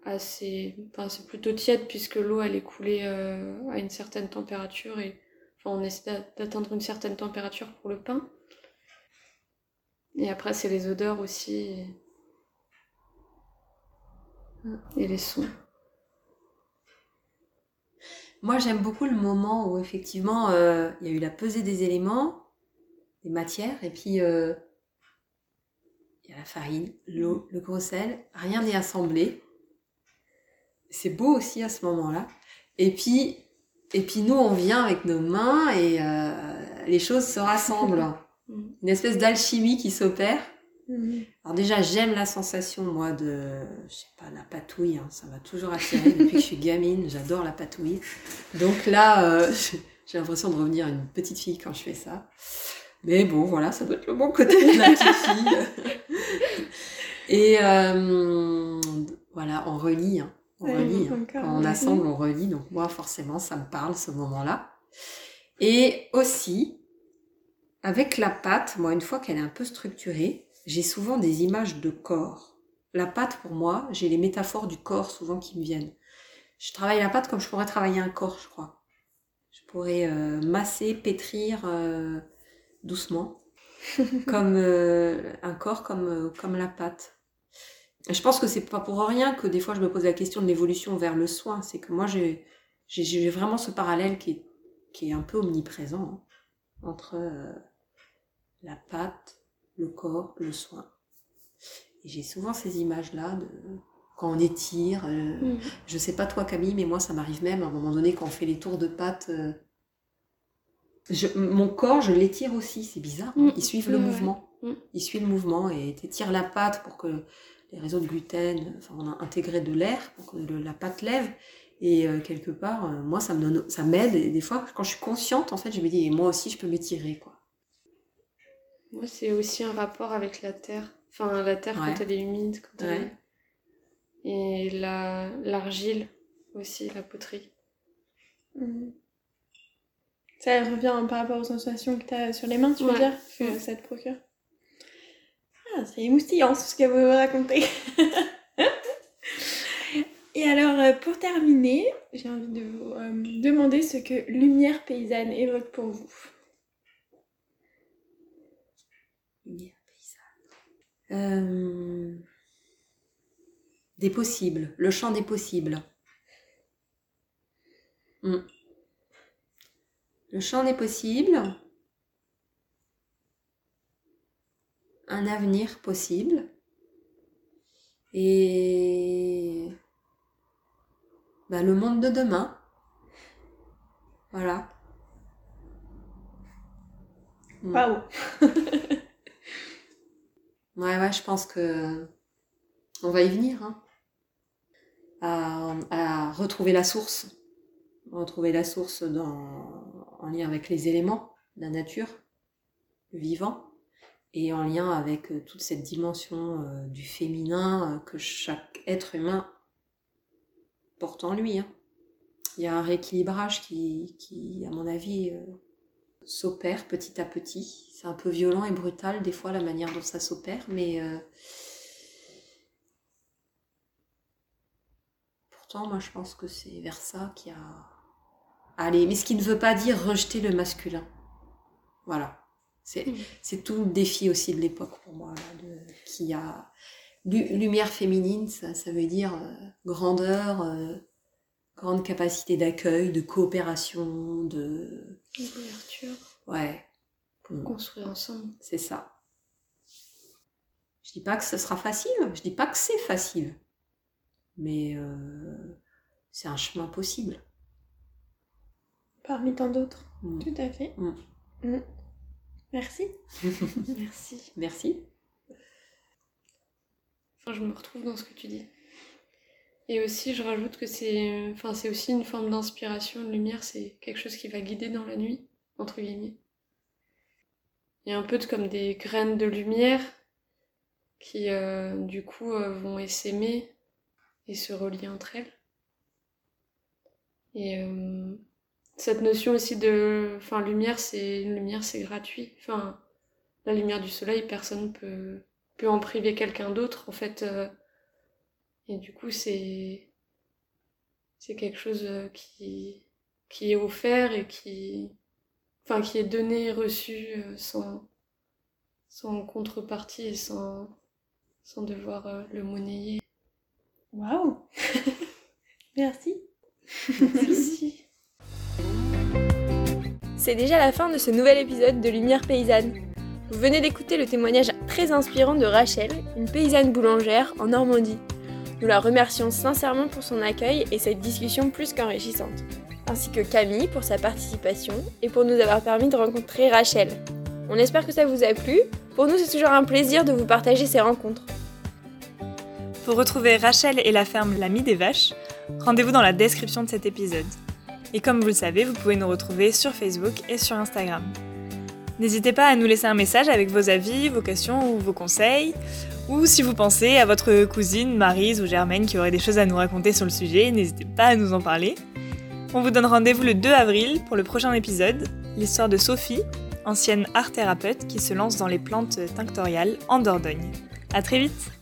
assez, c'est plutôt tiède puisque l'eau elle est coulée à une certaine température et enfin, on essaie d'a- d'atteindre une certaine température pour le pain. Et après, c'est les odeurs aussi. Et les sons. Moi, j'aime beaucoup le moment où effectivement euh, il y a eu la pesée des éléments, des matières, et puis euh, il y a la farine, l'eau, le gros sel, rien n'est assemblé. C'est beau aussi à ce moment-là. Et puis, et puis nous, on vient avec nos mains et euh, les choses se rassemblent. Mhm. Une espèce d'alchimie qui s'opère. Mhm. Alors déjà, j'aime la sensation, moi, de, je sais pas, la patouille. hein. Ça m'a toujours attiré depuis que je suis gamine. J'adore la patouille. Donc là, euh, j'ai l'impression de revenir à une petite fille quand je fais ça. Mais bon, voilà, ça doit être le bon côté de la petite fille. Et euh, voilà, on relie. hein. On Ouais, relie. hein. Quand on assemble, on relie. Donc moi, forcément, ça me parle ce moment-là. Et aussi, avec la pâte, moi, une fois qu'elle est un peu structurée, j'ai souvent des images de corps. La pâte, pour moi, j'ai les métaphores du corps souvent qui me viennent. Je travaille la pâte comme je pourrais travailler un corps, je crois. Je pourrais euh, masser, pétrir euh, doucement, comme euh, un corps, comme, comme la pâte. Je pense que c'est pas pour rien que des fois je me pose la question de l'évolution vers le soin. C'est que moi, j'ai vraiment ce parallèle qui est, qui est un peu omniprésent hein, entre la pâte, le corps, le soin. Et j'ai souvent ces images-là de quand on étire. euh, Mhm. Je sais pas toi Camille, mais moi ça m'arrive même à un moment donné quand on fait les tours de pâte. euh, je- mon corps, je l'étire aussi, c'est bizarre. hein. Mm. Ils suivent le mouvement. Mm. Ils suivent le mouvement et tu étires la pâte pour que les réseaux de gluten, enfin on a intégré de l'air pour que le- la pâte lève. Et euh, quelque part, euh, moi ça me donne, ça m'aide. Et des fois, quand je suis consciente, en fait, je me dis, moi aussi je peux m'étirer quoi. Moi, c'est aussi un rapport avec la terre. Enfin, la terre Ouais. quand elle est humide, quand elle Ouais. est... Et la l'argile aussi, la poterie. Mhm. Ça revient par rapport aux sensations que tu as sur les mains, tu veux dire Que Ouais. ça te procure Ah, c'est émoustillant ce que vous racontez. Et alors, euh, pour terminer, j'ai envie de vous euh, demander ce que lumière paysanne évoque pour vous. Lumière paysanne. Euh, Des possibles, le champ des possibles. Hmm. Le champ des possibles. Un avenir possible. Et bah, le monde de demain. Voilà. Hmm. Waouh Ouais, ouais, je pense que on va y venir, hein. À, retrouver la source, retrouver la source dans, en lien avec les éléments, la nature, le vivant, et en lien avec euh, toute cette dimension euh, du féminin euh, que chaque être humain porte en lui. hein. Il y a un rééquilibrage qui, qui à mon avis, s'opère petit à petit. C'est un peu violent et brutal des fois la manière dont ça s'opère, mais euh, pourtant moi je pense que c'est vers ça qu'il y a aller. Mais ce qui ne veut pas dire rejeter le masculin. Voilà. C'est Mm. c'est tout le défi aussi de l'époque pour moi, qui a lu- lumière féminine, ça, ça veut dire euh, grandeur, euh, grande capacité d'accueil, de coopération, de Ouais. Mm. Construire ensemble. C'est ça. Je dis pas que ce sera facile, je dis pas que c'est facile, mais euh, c'est un chemin possible. Parmi tant d'autres. Mm. Tout à fait. Mm. Mm. Merci. Merci. Merci. Enfin, je me retrouve dans ce que tu dis. Et aussi, je rajoute que c'est enfin, aussi une forme d'inspiration. Une lumière, c'est quelque chose qui va guider dans la nuit, entre guillemets. Il y a un peu de, comme des graines de lumière qui, euh, du coup, euh, vont essaimer et se relier entre elles. Et euh, cette notion aussi de. Enfin, lumière, c'est lumière, c'est gratuit. Enfin, la lumière du soleil, personne peut, peut en priver quelqu'un d'autre, en fait. Et du coup, c'est. C'est quelque chose euh, qui, qui est offert et qui. Enfin, qui est donné et reçu euh, sans, sans contrepartie et sans, sans devoir euh, le monnayer. Waouh Merci. Merci. C'est déjà la fin de ce nouvel épisode de Lumière paysanne. Vous venez d'écouter le témoignage très inspirant de Rachel, une paysanne boulangère en Normandie. Nous la remercions sincèrement pour son accueil et cette discussion plus qu'enrichissante, ainsi que Camille pour sa participation et pour nous avoir permis de rencontrer Rachel. On espère que ça vous a plu. Pour nous, c'est toujours un plaisir de vous partager ces rencontres. Pour retrouver Rachel et la ferme L'Ami des Vaches, rendez-vous dans la description de cet épisode. Et comme vous le savez, vous pouvez nous retrouver sur Facebook et sur Instagram. N'hésitez pas à nous laisser un message avec vos avis, vos questions ou vos conseils, ou si vous pensez à votre cousine Marise ou Germaine qui aurait des choses à nous raconter sur le sujet, n'hésitez pas à nous en parler. On vous donne rendez-vous le 2 avril pour le prochain épisode, l'histoire de Sophie, ancienne art thérapeute qui se lance dans les plantes tinctoriales en Dordogne. À très vite